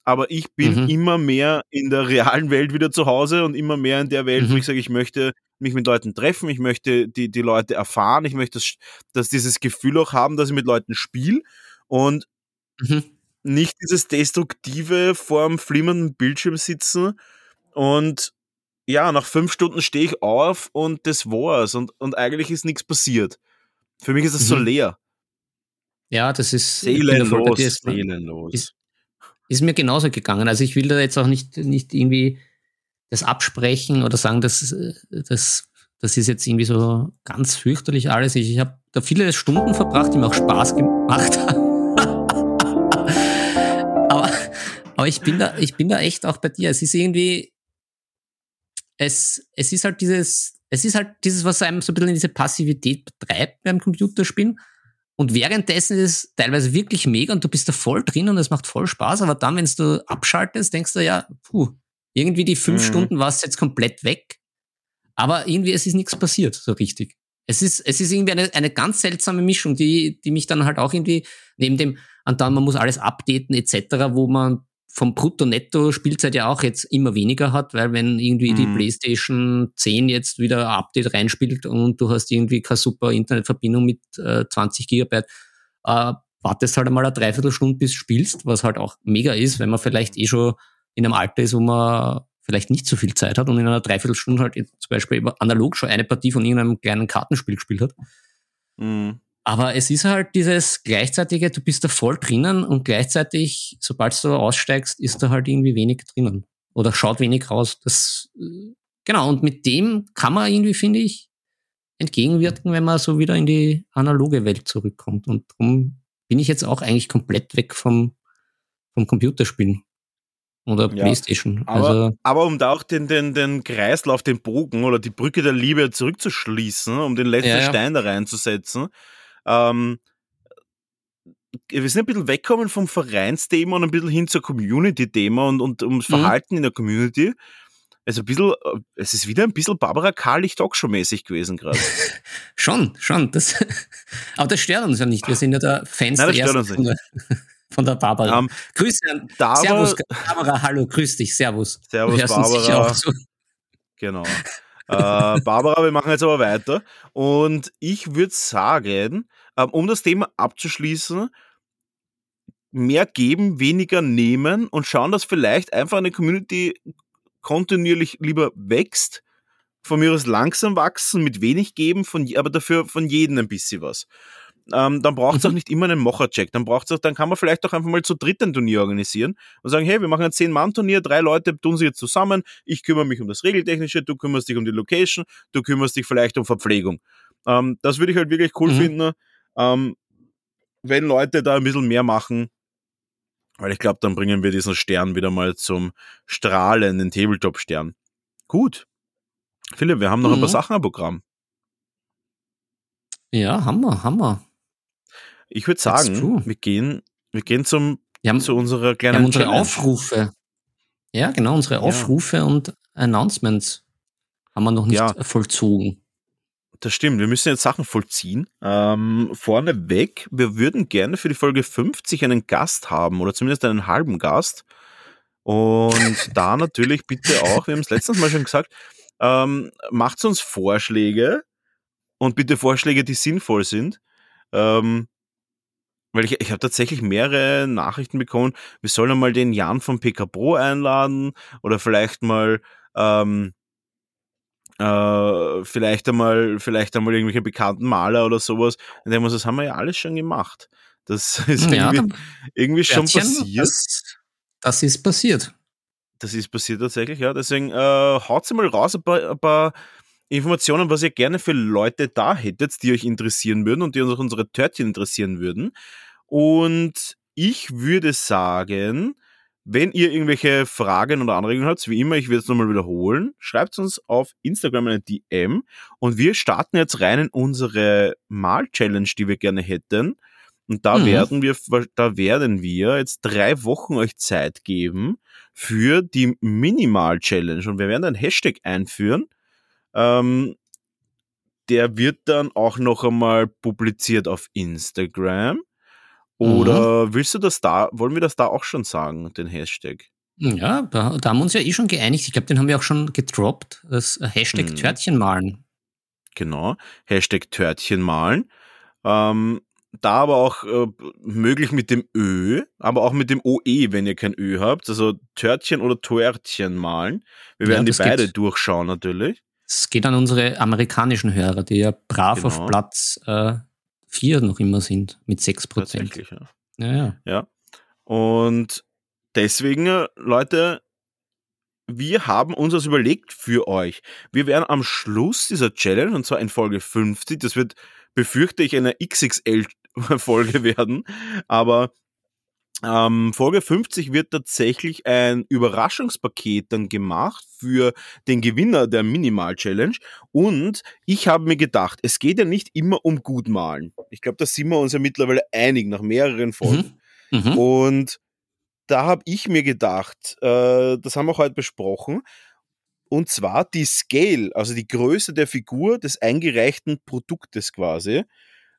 aber ich bin mhm. immer mehr in der realen Welt wieder zu Hause und immer mehr in der Welt, mhm. wo ich sage, ich möchte mich mit Leuten treffen, ich möchte die, die Leute erfahren, ich möchte, dass, dass dieses Gefühl auch haben, dass ich mit Leuten spiele. Und mhm nicht dieses destruktive vorm flimmernden Bildschirm sitzen und ja, nach fünf Stunden stehe ich auf und das war's und, und eigentlich ist nichts passiert. Für mich ist es mhm. so leer. Ja, das ist seelenlos. Ist, seelenlos. Ist, ist, mir genauso gegangen. Also ich will da jetzt auch nicht, nicht irgendwie das absprechen oder sagen, dass das, das ist jetzt irgendwie so ganz fürchterlich alles. Ich, ich habe da viele Stunden verbracht, die mir auch Spaß gemacht haben. Aber ich bin da, ich bin da echt auch bei dir. Es ist irgendwie, es, es ist halt dieses, es ist halt dieses, was einem so ein bisschen in diese Passivität betreibt beim Computerspielen. Und währenddessen ist es teilweise wirklich mega und du bist da voll drin und es macht voll Spaß. Aber dann, wenn du abschaltest, denkst du, ja, puh, irgendwie die fünf mhm. Stunden war es jetzt komplett weg. Aber irgendwie, es ist nichts passiert, so richtig. Es ist, es ist irgendwie eine, eine ganz seltsame Mischung, die, die mich dann halt auch irgendwie neben dem, und dann man muss alles updaten etc., wo man vom Brutto-Netto-Spielzeit ja auch jetzt immer weniger hat, weil wenn irgendwie mhm. die PlayStation 10 jetzt wieder ein Update reinspielt und du hast irgendwie keine super Internetverbindung mit äh, 20 Gigabyte, äh, wartest halt einmal eine Dreiviertelstunde bis du spielst, was halt auch mega ist, wenn man vielleicht eh schon in einem Alter ist, wo man vielleicht nicht so viel Zeit hat und in einer Dreiviertelstunde halt zum Beispiel analog schon eine Partie von irgendeinem kleinen Kartenspiel gespielt hat. Mhm. Aber es ist halt dieses gleichzeitige, du bist da voll drinnen und gleichzeitig, sobald du aussteigst, ist da halt irgendwie wenig drinnen. Oder schaut wenig raus. Das, genau. Und mit dem kann man irgendwie, finde ich, entgegenwirken, wenn man so wieder in die analoge Welt zurückkommt. Und darum bin ich jetzt auch eigentlich komplett weg vom, vom Computerspielen oder ja. Playstation. Aber, also, aber um da auch den, den, den Kreislauf, den Bogen oder die Brücke der Liebe zurückzuschließen, um den letzten ja, ja. Stein da reinzusetzen, ähm, wir sind ein bisschen weggekommen vom Vereinsthema und ein bisschen hin zur Community-Thema und, und ums mhm. Verhalten mhm. in der Community. Also ein bisschen, äh, es ist wieder ein bisschen Barbara Karlich Talkshow-mäßig gewesen gerade. schon, schon. Das, aber das stört uns ja nicht. Wir sind ja da Fans Nein, der ersten von der, von der Barbara. Um, ähm, Grüße an Barbara, Servus, Barbara, hallo, grüß dich, Servus. Servus, Barbara. Genau. äh, Barbara, wir machen jetzt aber weiter. Und ich würde sagen, um das Thema abzuschließen, mehr geben, weniger nehmen und schauen, dass vielleicht einfach eine Community kontinuierlich lieber wächst, von mir aus langsam wachsen, mit wenig geben, von, aber dafür von jedem ein bisschen was ähm, dann braucht es mhm. auch nicht immer einen Mocher-Check. Dann braucht's auch, dann kann man vielleicht auch einfach mal zu dritt ein Turnier organisieren und sagen, hey, wir machen ein Zehn-Mann-Turnier, drei Leute tun sich jetzt zusammen, ich kümmere mich um das Regeltechnische, du kümmerst dich um die Location, du kümmerst dich vielleicht um Verpflegung. Ähm, das würde ich halt wirklich cool mhm. finden, ähm, wenn Leute da ein bisschen mehr machen, weil ich glaube, dann bringen wir diesen Stern wieder mal zum Strahlen, den Tabletop-Stern. Gut. Philipp, wir haben noch mhm. ein paar mhm. Sachen am Programm. Ja, Hammer, Hammer. Ich würde sagen, wir gehen, wir gehen zum, haben, zu unserer kleinen wir haben unsere Aufrufe. Ja, genau, unsere Aufrufe ja. und Announcements haben wir noch nicht ja. vollzogen. Das stimmt, wir müssen jetzt Sachen vollziehen. Ähm, vorneweg, wir würden gerne für die Folge 50 einen Gast haben oder zumindest einen halben Gast. Und da natürlich bitte auch, wir haben es letztens mal schon gesagt, ähm, macht uns Vorschläge und bitte Vorschläge, die sinnvoll sind. Ähm, weil ich, ich habe tatsächlich mehrere Nachrichten bekommen, wir sollen einmal den Jan von PK Pro einladen oder vielleicht mal ähm, äh, vielleicht einmal, vielleicht einmal irgendwelche bekannten Maler oder sowas. Und dann muss das haben wir ja alles schon gemacht. Das ist ja, irgendwie, irgendwie schon passiert. Das, das, ist passiert. Das ist passiert tatsächlich, ja. Deswegen äh, haut mal raus ein paar, ein paar Informationen, was ihr gerne für Leute da hättet, die euch interessieren würden und die uns auch unsere Törtchen interessieren würden. Und ich würde sagen, wenn ihr irgendwelche Fragen oder Anregungen habt, wie immer, ich werde es nochmal wiederholen, schreibt uns auf Instagram eine DM und wir starten jetzt rein in unsere Mal-Challenge, die wir gerne hätten. Und da mhm. werden wir, da werden wir jetzt drei Wochen euch Zeit geben für die Minimal-Challenge. Und wir werden einen Hashtag einführen. Ähm, der wird dann auch noch einmal publiziert auf Instagram. Oder mhm. willst du das da, wollen wir das da auch schon sagen, den Hashtag? Ja, da, da haben wir uns ja eh schon geeinigt. Ich glaube, den haben wir auch schon gedroppt. Das Hashtag mhm. Törtchen malen. Genau, Hashtag Törtchen malen. Ähm, da aber auch äh, möglich mit dem Ö, aber auch mit dem OE, wenn ihr kein Ö habt. Also Törtchen oder Törtchen malen. Wir werden ja, die beide geht, durchschauen natürlich. Es geht an unsere amerikanischen Hörer, die ja brav genau. auf Platz äh, vier noch immer sind mit 6 Prozent. Ja. ja. ja, ja. Und deswegen, äh, Leute, wir haben uns das überlegt für euch. Wir werden am Schluss dieser Challenge, und zwar in Folge 50, das wird, befürchte ich, eine XXL-Folge werden, aber ähm, Folge 50 wird tatsächlich ein Überraschungspaket dann gemacht für den Gewinner der Minimal Challenge. Und ich habe mir gedacht, es geht ja nicht immer um Gutmalen. Ich glaube, da sind wir uns ja mittlerweile einig nach mehreren Folgen. Mhm. Mhm. Und da habe ich mir gedacht, äh, das haben wir heute besprochen, und zwar die Scale, also die Größe der Figur des eingereichten Produktes quasi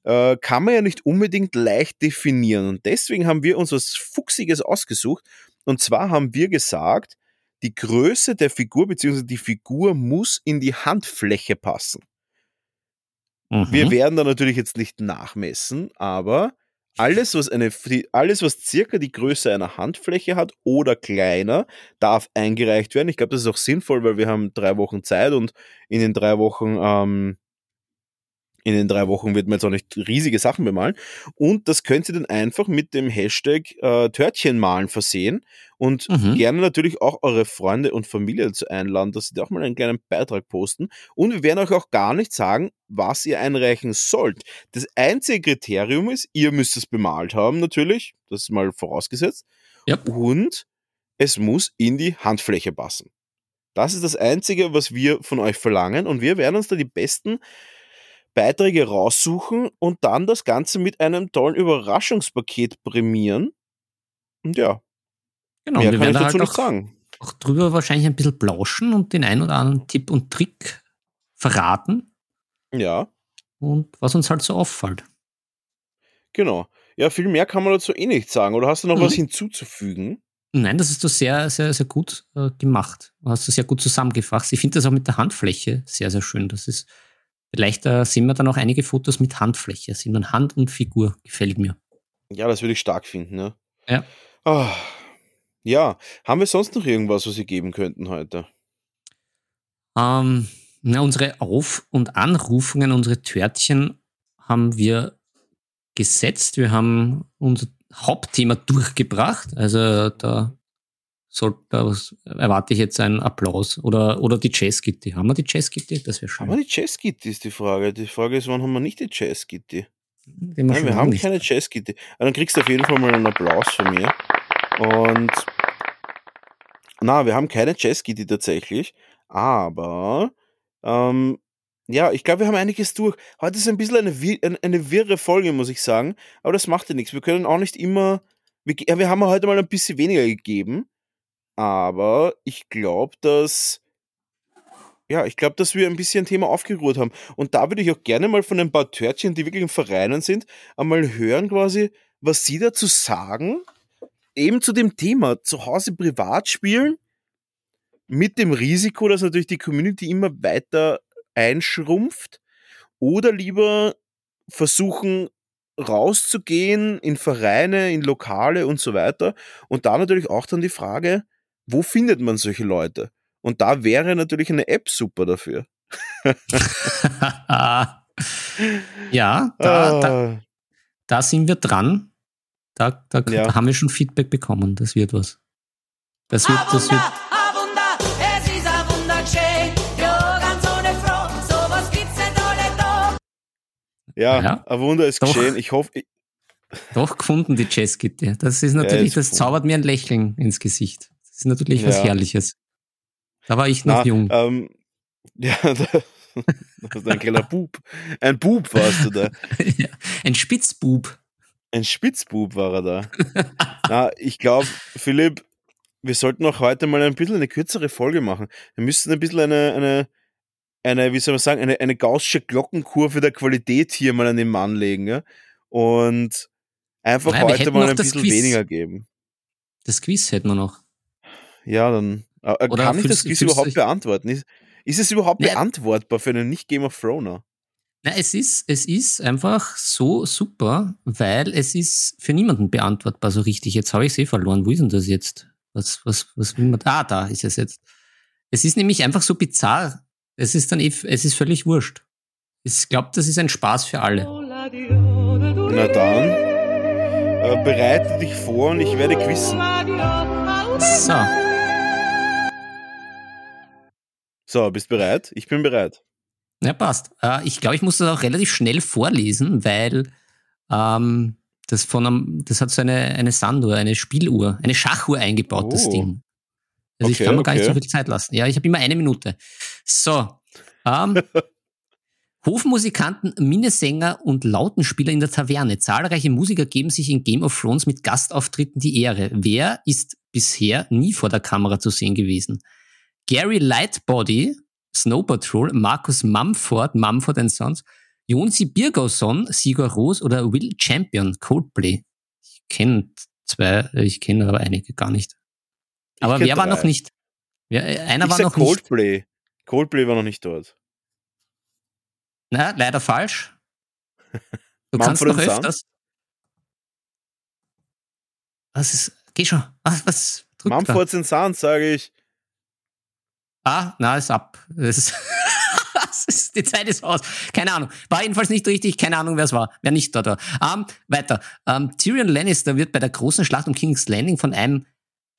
äh, kann man ja nicht unbedingt leicht definieren. Und deswegen haben wir uns was Fuchsiges ausgesucht. Und zwar haben wir gesagt, die Größe der Figur bzw. die Figur muss in die Handfläche passen. Mhm. Wir werden da natürlich jetzt nicht nachmessen, aber alles, was eine, alles, was circa die Größe einer Handfläche hat oder kleiner, darf eingereicht werden. Ich glaube, das ist auch sinnvoll, weil wir haben drei Wochen Zeit und in den drei Wochen ähm, in den drei Wochen wird man jetzt auch nicht riesige Sachen bemalen. Und das könnt ihr dann einfach mit dem Hashtag äh, Törtchen malen versehen und mhm. gerne natürlich auch eure Freunde und Familie dazu einladen, dass sie da auch mal einen kleinen Beitrag posten. Und wir werden euch auch gar nicht sagen, was ihr einreichen sollt. Das einzige Kriterium ist, ihr müsst es bemalt haben, natürlich. Das ist mal vorausgesetzt. Yep. Und es muss in die Handfläche passen. Das ist das Einzige, was wir von euch verlangen. Und wir werden uns da die besten Beiträge raussuchen und dann das Ganze mit einem tollen Überraschungspaket prämieren. Und ja, genau, mehr wir kann ich dazu halt nicht sagen. Auch drüber wahrscheinlich ein bisschen plauschen und den ein oder anderen Tipp und Trick verraten. Ja. Und was uns halt so auffällt. Genau. Ja, viel mehr kann man dazu eh nicht sagen. Oder hast du noch mhm. was hinzuzufügen? Nein, das ist du sehr, sehr, sehr gut äh, gemacht. Du hast du sehr gut zusammengefasst. Ich finde das auch mit der Handfläche sehr, sehr schön. Das ist Vielleicht äh, sehen wir dann auch einige Fotos mit Handfläche. Sehen wir Hand und Figur. Gefällt mir. Ja, das würde ich stark finden. Ne? Ja. Oh. Ja, haben wir sonst noch irgendwas, was Sie geben könnten heute? Ähm, na, unsere Auf- und Anrufungen, unsere Törtchen haben wir gesetzt. Wir haben unser Hauptthema durchgebracht. Also da soll, da erwarte ich jetzt einen Applaus. Oder, oder die Jazz-Gitti. Haben wir die Jazz-Gitti? Das wäre schön. Haben wir die Jazz-Gitti, ist die Frage. Die Frage ist, wann haben wir nicht die Jazz-Gitti? Nein, wir haben nicht. keine Jazz-Gitti. Dann kriegst du auf jeden Fall mal einen Applaus von mir. Und na, wir haben keine Jazz-Gitti tatsächlich. Aber ähm, ja, ich glaube, wir haben einiges durch. Heute ist ein bisschen eine, eine, wirre Folge, muss ich sagen. Aber das macht ja nichts. Wir können auch nicht immer. Wir, wir haben heute mal ein bisschen weniger gegeben. Aber ich glaube, dass ja, ich glaube, dass wir ein bisschen Thema aufgeruht haben. Und da würde ich auch gerne mal von ein paar Törtchen, die wirklich in Vereinen sind, einmal hören quasi, was sie dazu sagen, eben zu dem Thema zu Hause privat spielen, mit dem Risiko, dass natürlich die Community immer weiter einschrumpft, oder lieber versuchen, rauszugehen in Vereine, in Lokale und so weiter. Und da natürlich auch dann die Frage, wo findet man solche Leute? Und da wäre natürlich eine App super dafür. ja, da, da, ah. da, sind wir dran. Da, da, ja. da, haben wir schon Feedback bekommen. Das wird was. Das wird, das wird. Ja, ja, ein Wunder ist doch, geschehen. Ich hoffe. Ich doch gefunden, die Jazzgitte. Das ist natürlich, ja, das zaubert mir ein Lächeln ins Gesicht. Das ist natürlich was Herrliches. Da war ich noch Na, jung. Ähm, ja, da, das ist ein kleiner Bub. Ein Bub warst du da. ja, ein Spitzbub. Ein Spitzbub war er da. Na, ich glaube, Philipp, wir sollten auch heute mal ein bisschen eine kürzere Folge machen. Wir müssten ein bisschen eine, eine, eine wie soll man sagen, eine, eine gaussische Glockenkurve der Qualität hier mal an den Mann legen. Ja? Und einfach Nein, heute mal ein bisschen weniger geben. Das Quiz hätten wir noch. Ja, dann äh, Oder kann ich das Quiz überhaupt beantworten? Ist, ist es überhaupt ja. beantwortbar für einen Nicht-Game of Throner? Na, es ist, es ist einfach so super, weil es ist für niemanden beantwortbar so richtig. Jetzt habe ich es eh verloren. Wo ist denn das jetzt? Was, was, was will man? Ah, da ist es jetzt. Es ist nämlich einfach so bizarr. Es ist dann eh, es ist völlig wurscht. Ich glaube, das ist ein Spaß für alle. Na dann, äh, bereite dich vor und ich werde quissen. So. So, bist bereit? Ich bin bereit. Ja, passt. Äh, ich glaube, ich muss das auch relativ schnell vorlesen, weil ähm, das von einem, das hat so eine, eine Sanduhr, eine Spieluhr, eine Schachuhr eingebaut, oh. das Ding. Also okay, ich kann mir okay. gar nicht so viel Zeit lassen. Ja, ich habe immer eine Minute. So. Ähm, Hofmusikanten, Minnesänger und Lautenspieler in der Taverne. Zahlreiche Musiker geben sich in Game of Thrones mit Gastauftritten die Ehre. Wer ist bisher nie vor der Kamera zu sehen gewesen? Gary Lightbody, Snow Patrol, Markus Mumford, Mumford Sons, Jonsi Birgosson, Sigur Ros oder Will Champion, Coldplay. Ich kenne zwei, ich kenne aber einige gar nicht. Aber wer war noch nicht? Wer, äh, einer ich war noch Coldplay. nicht. Coldplay war noch nicht dort. Na, leider falsch. Du kannst noch öfters. Was ist, geh schon. Was, was Mumford Sons, sage ich. Ah, na, ist ab. Ist ist, die Zeit ist aus. Keine Ahnung. War jedenfalls nicht richtig. Keine Ahnung, wer es war. Wer nicht dort war. Um, weiter. Um, Tyrion Lannister wird bei der großen Schlacht um King's Landing von einem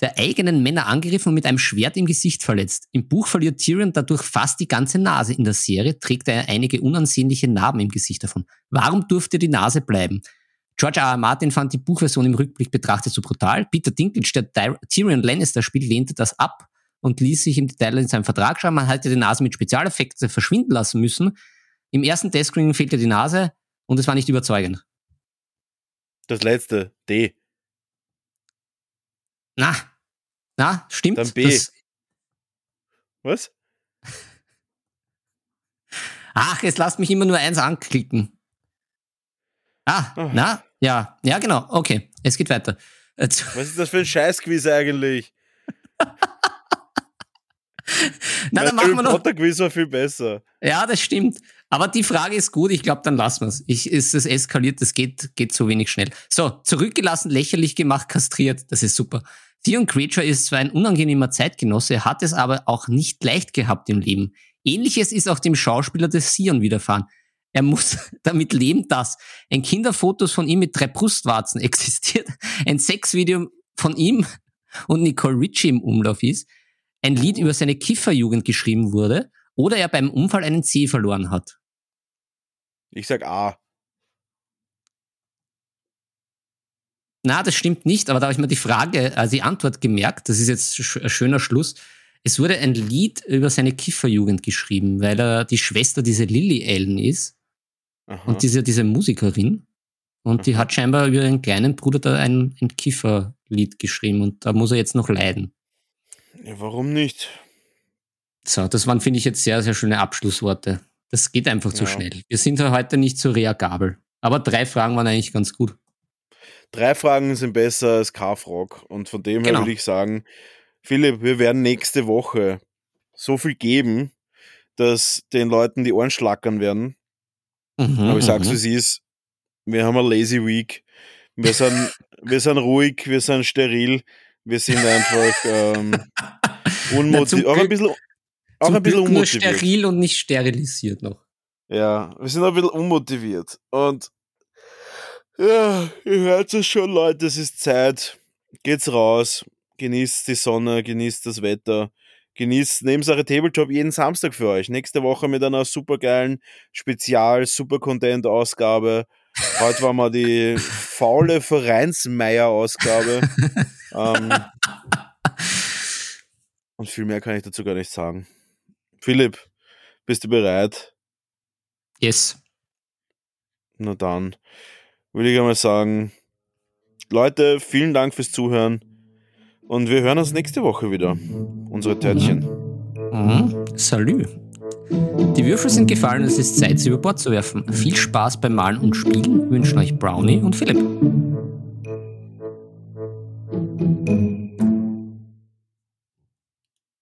der eigenen Männer angegriffen und mit einem Schwert im Gesicht verletzt. Im Buch verliert Tyrion dadurch fast die ganze Nase. In der Serie trägt er einige unansehnliche Narben im Gesicht davon. Warum durfte die Nase bleiben? George R. R. Martin fand die Buchversion im Rückblick betrachtet so brutal. Peter Dinklage, der Tyrion Lannister spielt, lehnte das ab und ließ sich im Detail in seinem Vertrag schreiben, man hätte die Nase mit Spezialeffekten verschwinden lassen müssen. Im ersten Testscreening fehlte die Nase und es war nicht überzeugend. Das letzte, D. Na, na, stimmt. Dann B. Das Was? Ach, jetzt lasst mich immer nur eins anklicken. Ah, oh. na, ja, ja, genau. Okay, es geht weiter. Was ist das für ein Scheißquiz eigentlich? Na, dann machen wir noch. Potter Quiz war viel besser. Ja, das stimmt. Aber die Frage ist gut. Ich glaube, dann lassen wir es. Ich, ist es eskaliert, das geht, geht so wenig schnell. So, zurückgelassen, lächerlich gemacht, kastriert. Das ist super. Theon Creature ist zwar ein unangenehmer Zeitgenosse, hat es aber auch nicht leicht gehabt im Leben. Ähnliches ist auch dem Schauspieler des Sion widerfahren. Er muss damit leben, dass ein Kinderfotos von ihm mit drei Brustwarzen existiert, ein Sexvideo von ihm und Nicole Ritchie im Umlauf ist, ein Lied über seine Kifferjugend geschrieben wurde oder er beim Unfall einen Zeh verloren hat? Ich sag A. Na, das stimmt nicht, aber da habe ich mir die Frage, also die Antwort gemerkt, das ist jetzt ein schöner Schluss. Es wurde ein Lied über seine Kifferjugend geschrieben, weil er die Schwester diese Lily Allen ist. Aha. Und diese, diese Musikerin. Und Aha. die hat scheinbar über ihren kleinen Bruder da ein, ein Kifferlied geschrieben und da muss er jetzt noch leiden. Ja, warum nicht? So, das waren, finde ich, jetzt sehr, sehr schöne Abschlussworte. Das geht einfach zu ja. schnell. Wir sind heute nicht so reagabel. Aber drei Fragen waren eigentlich ganz gut. Drei Fragen sind besser als K-Frog. Und von dem genau. her würde ich sagen, Philipp, wir werden nächste Woche so viel geben, dass den Leuten die Ohren schlackern werden. Mhm, Aber ich sag's, mhm. wie es ist. Wir haben eine Lazy Week. Wir sind, wir sind ruhig, wir sind steril. Wir sind einfach ähm, unmotiviert. Auch ein bisschen, auch ein bisschen unmotiviert. Nur steril und nicht sterilisiert noch. Ja, wir sind ein bisschen unmotiviert. Und ja, ihr hört es schon, Leute, es ist Zeit. Geht's raus, genießt die Sonne, genießt das Wetter, genießt neben eure Tabletop jeden Samstag für euch. Nächste Woche mit einer supergeilen Spezial, super Content Ausgabe. Heute war mal die faule Vereinsmeier-Ausgabe. ähm, und viel mehr kann ich dazu gar nicht sagen. Philipp, bist du bereit? Yes. Na dann würde ich einmal sagen, Leute, vielen Dank fürs Zuhören und wir hören uns nächste Woche wieder. Unsere Törtchen. Mhm. Salü. Die Würfel sind gefallen, es ist Zeit, sie über Bord zu werfen. Viel Spaß beim Malen und Spielen wünschen euch Brownie und Philipp.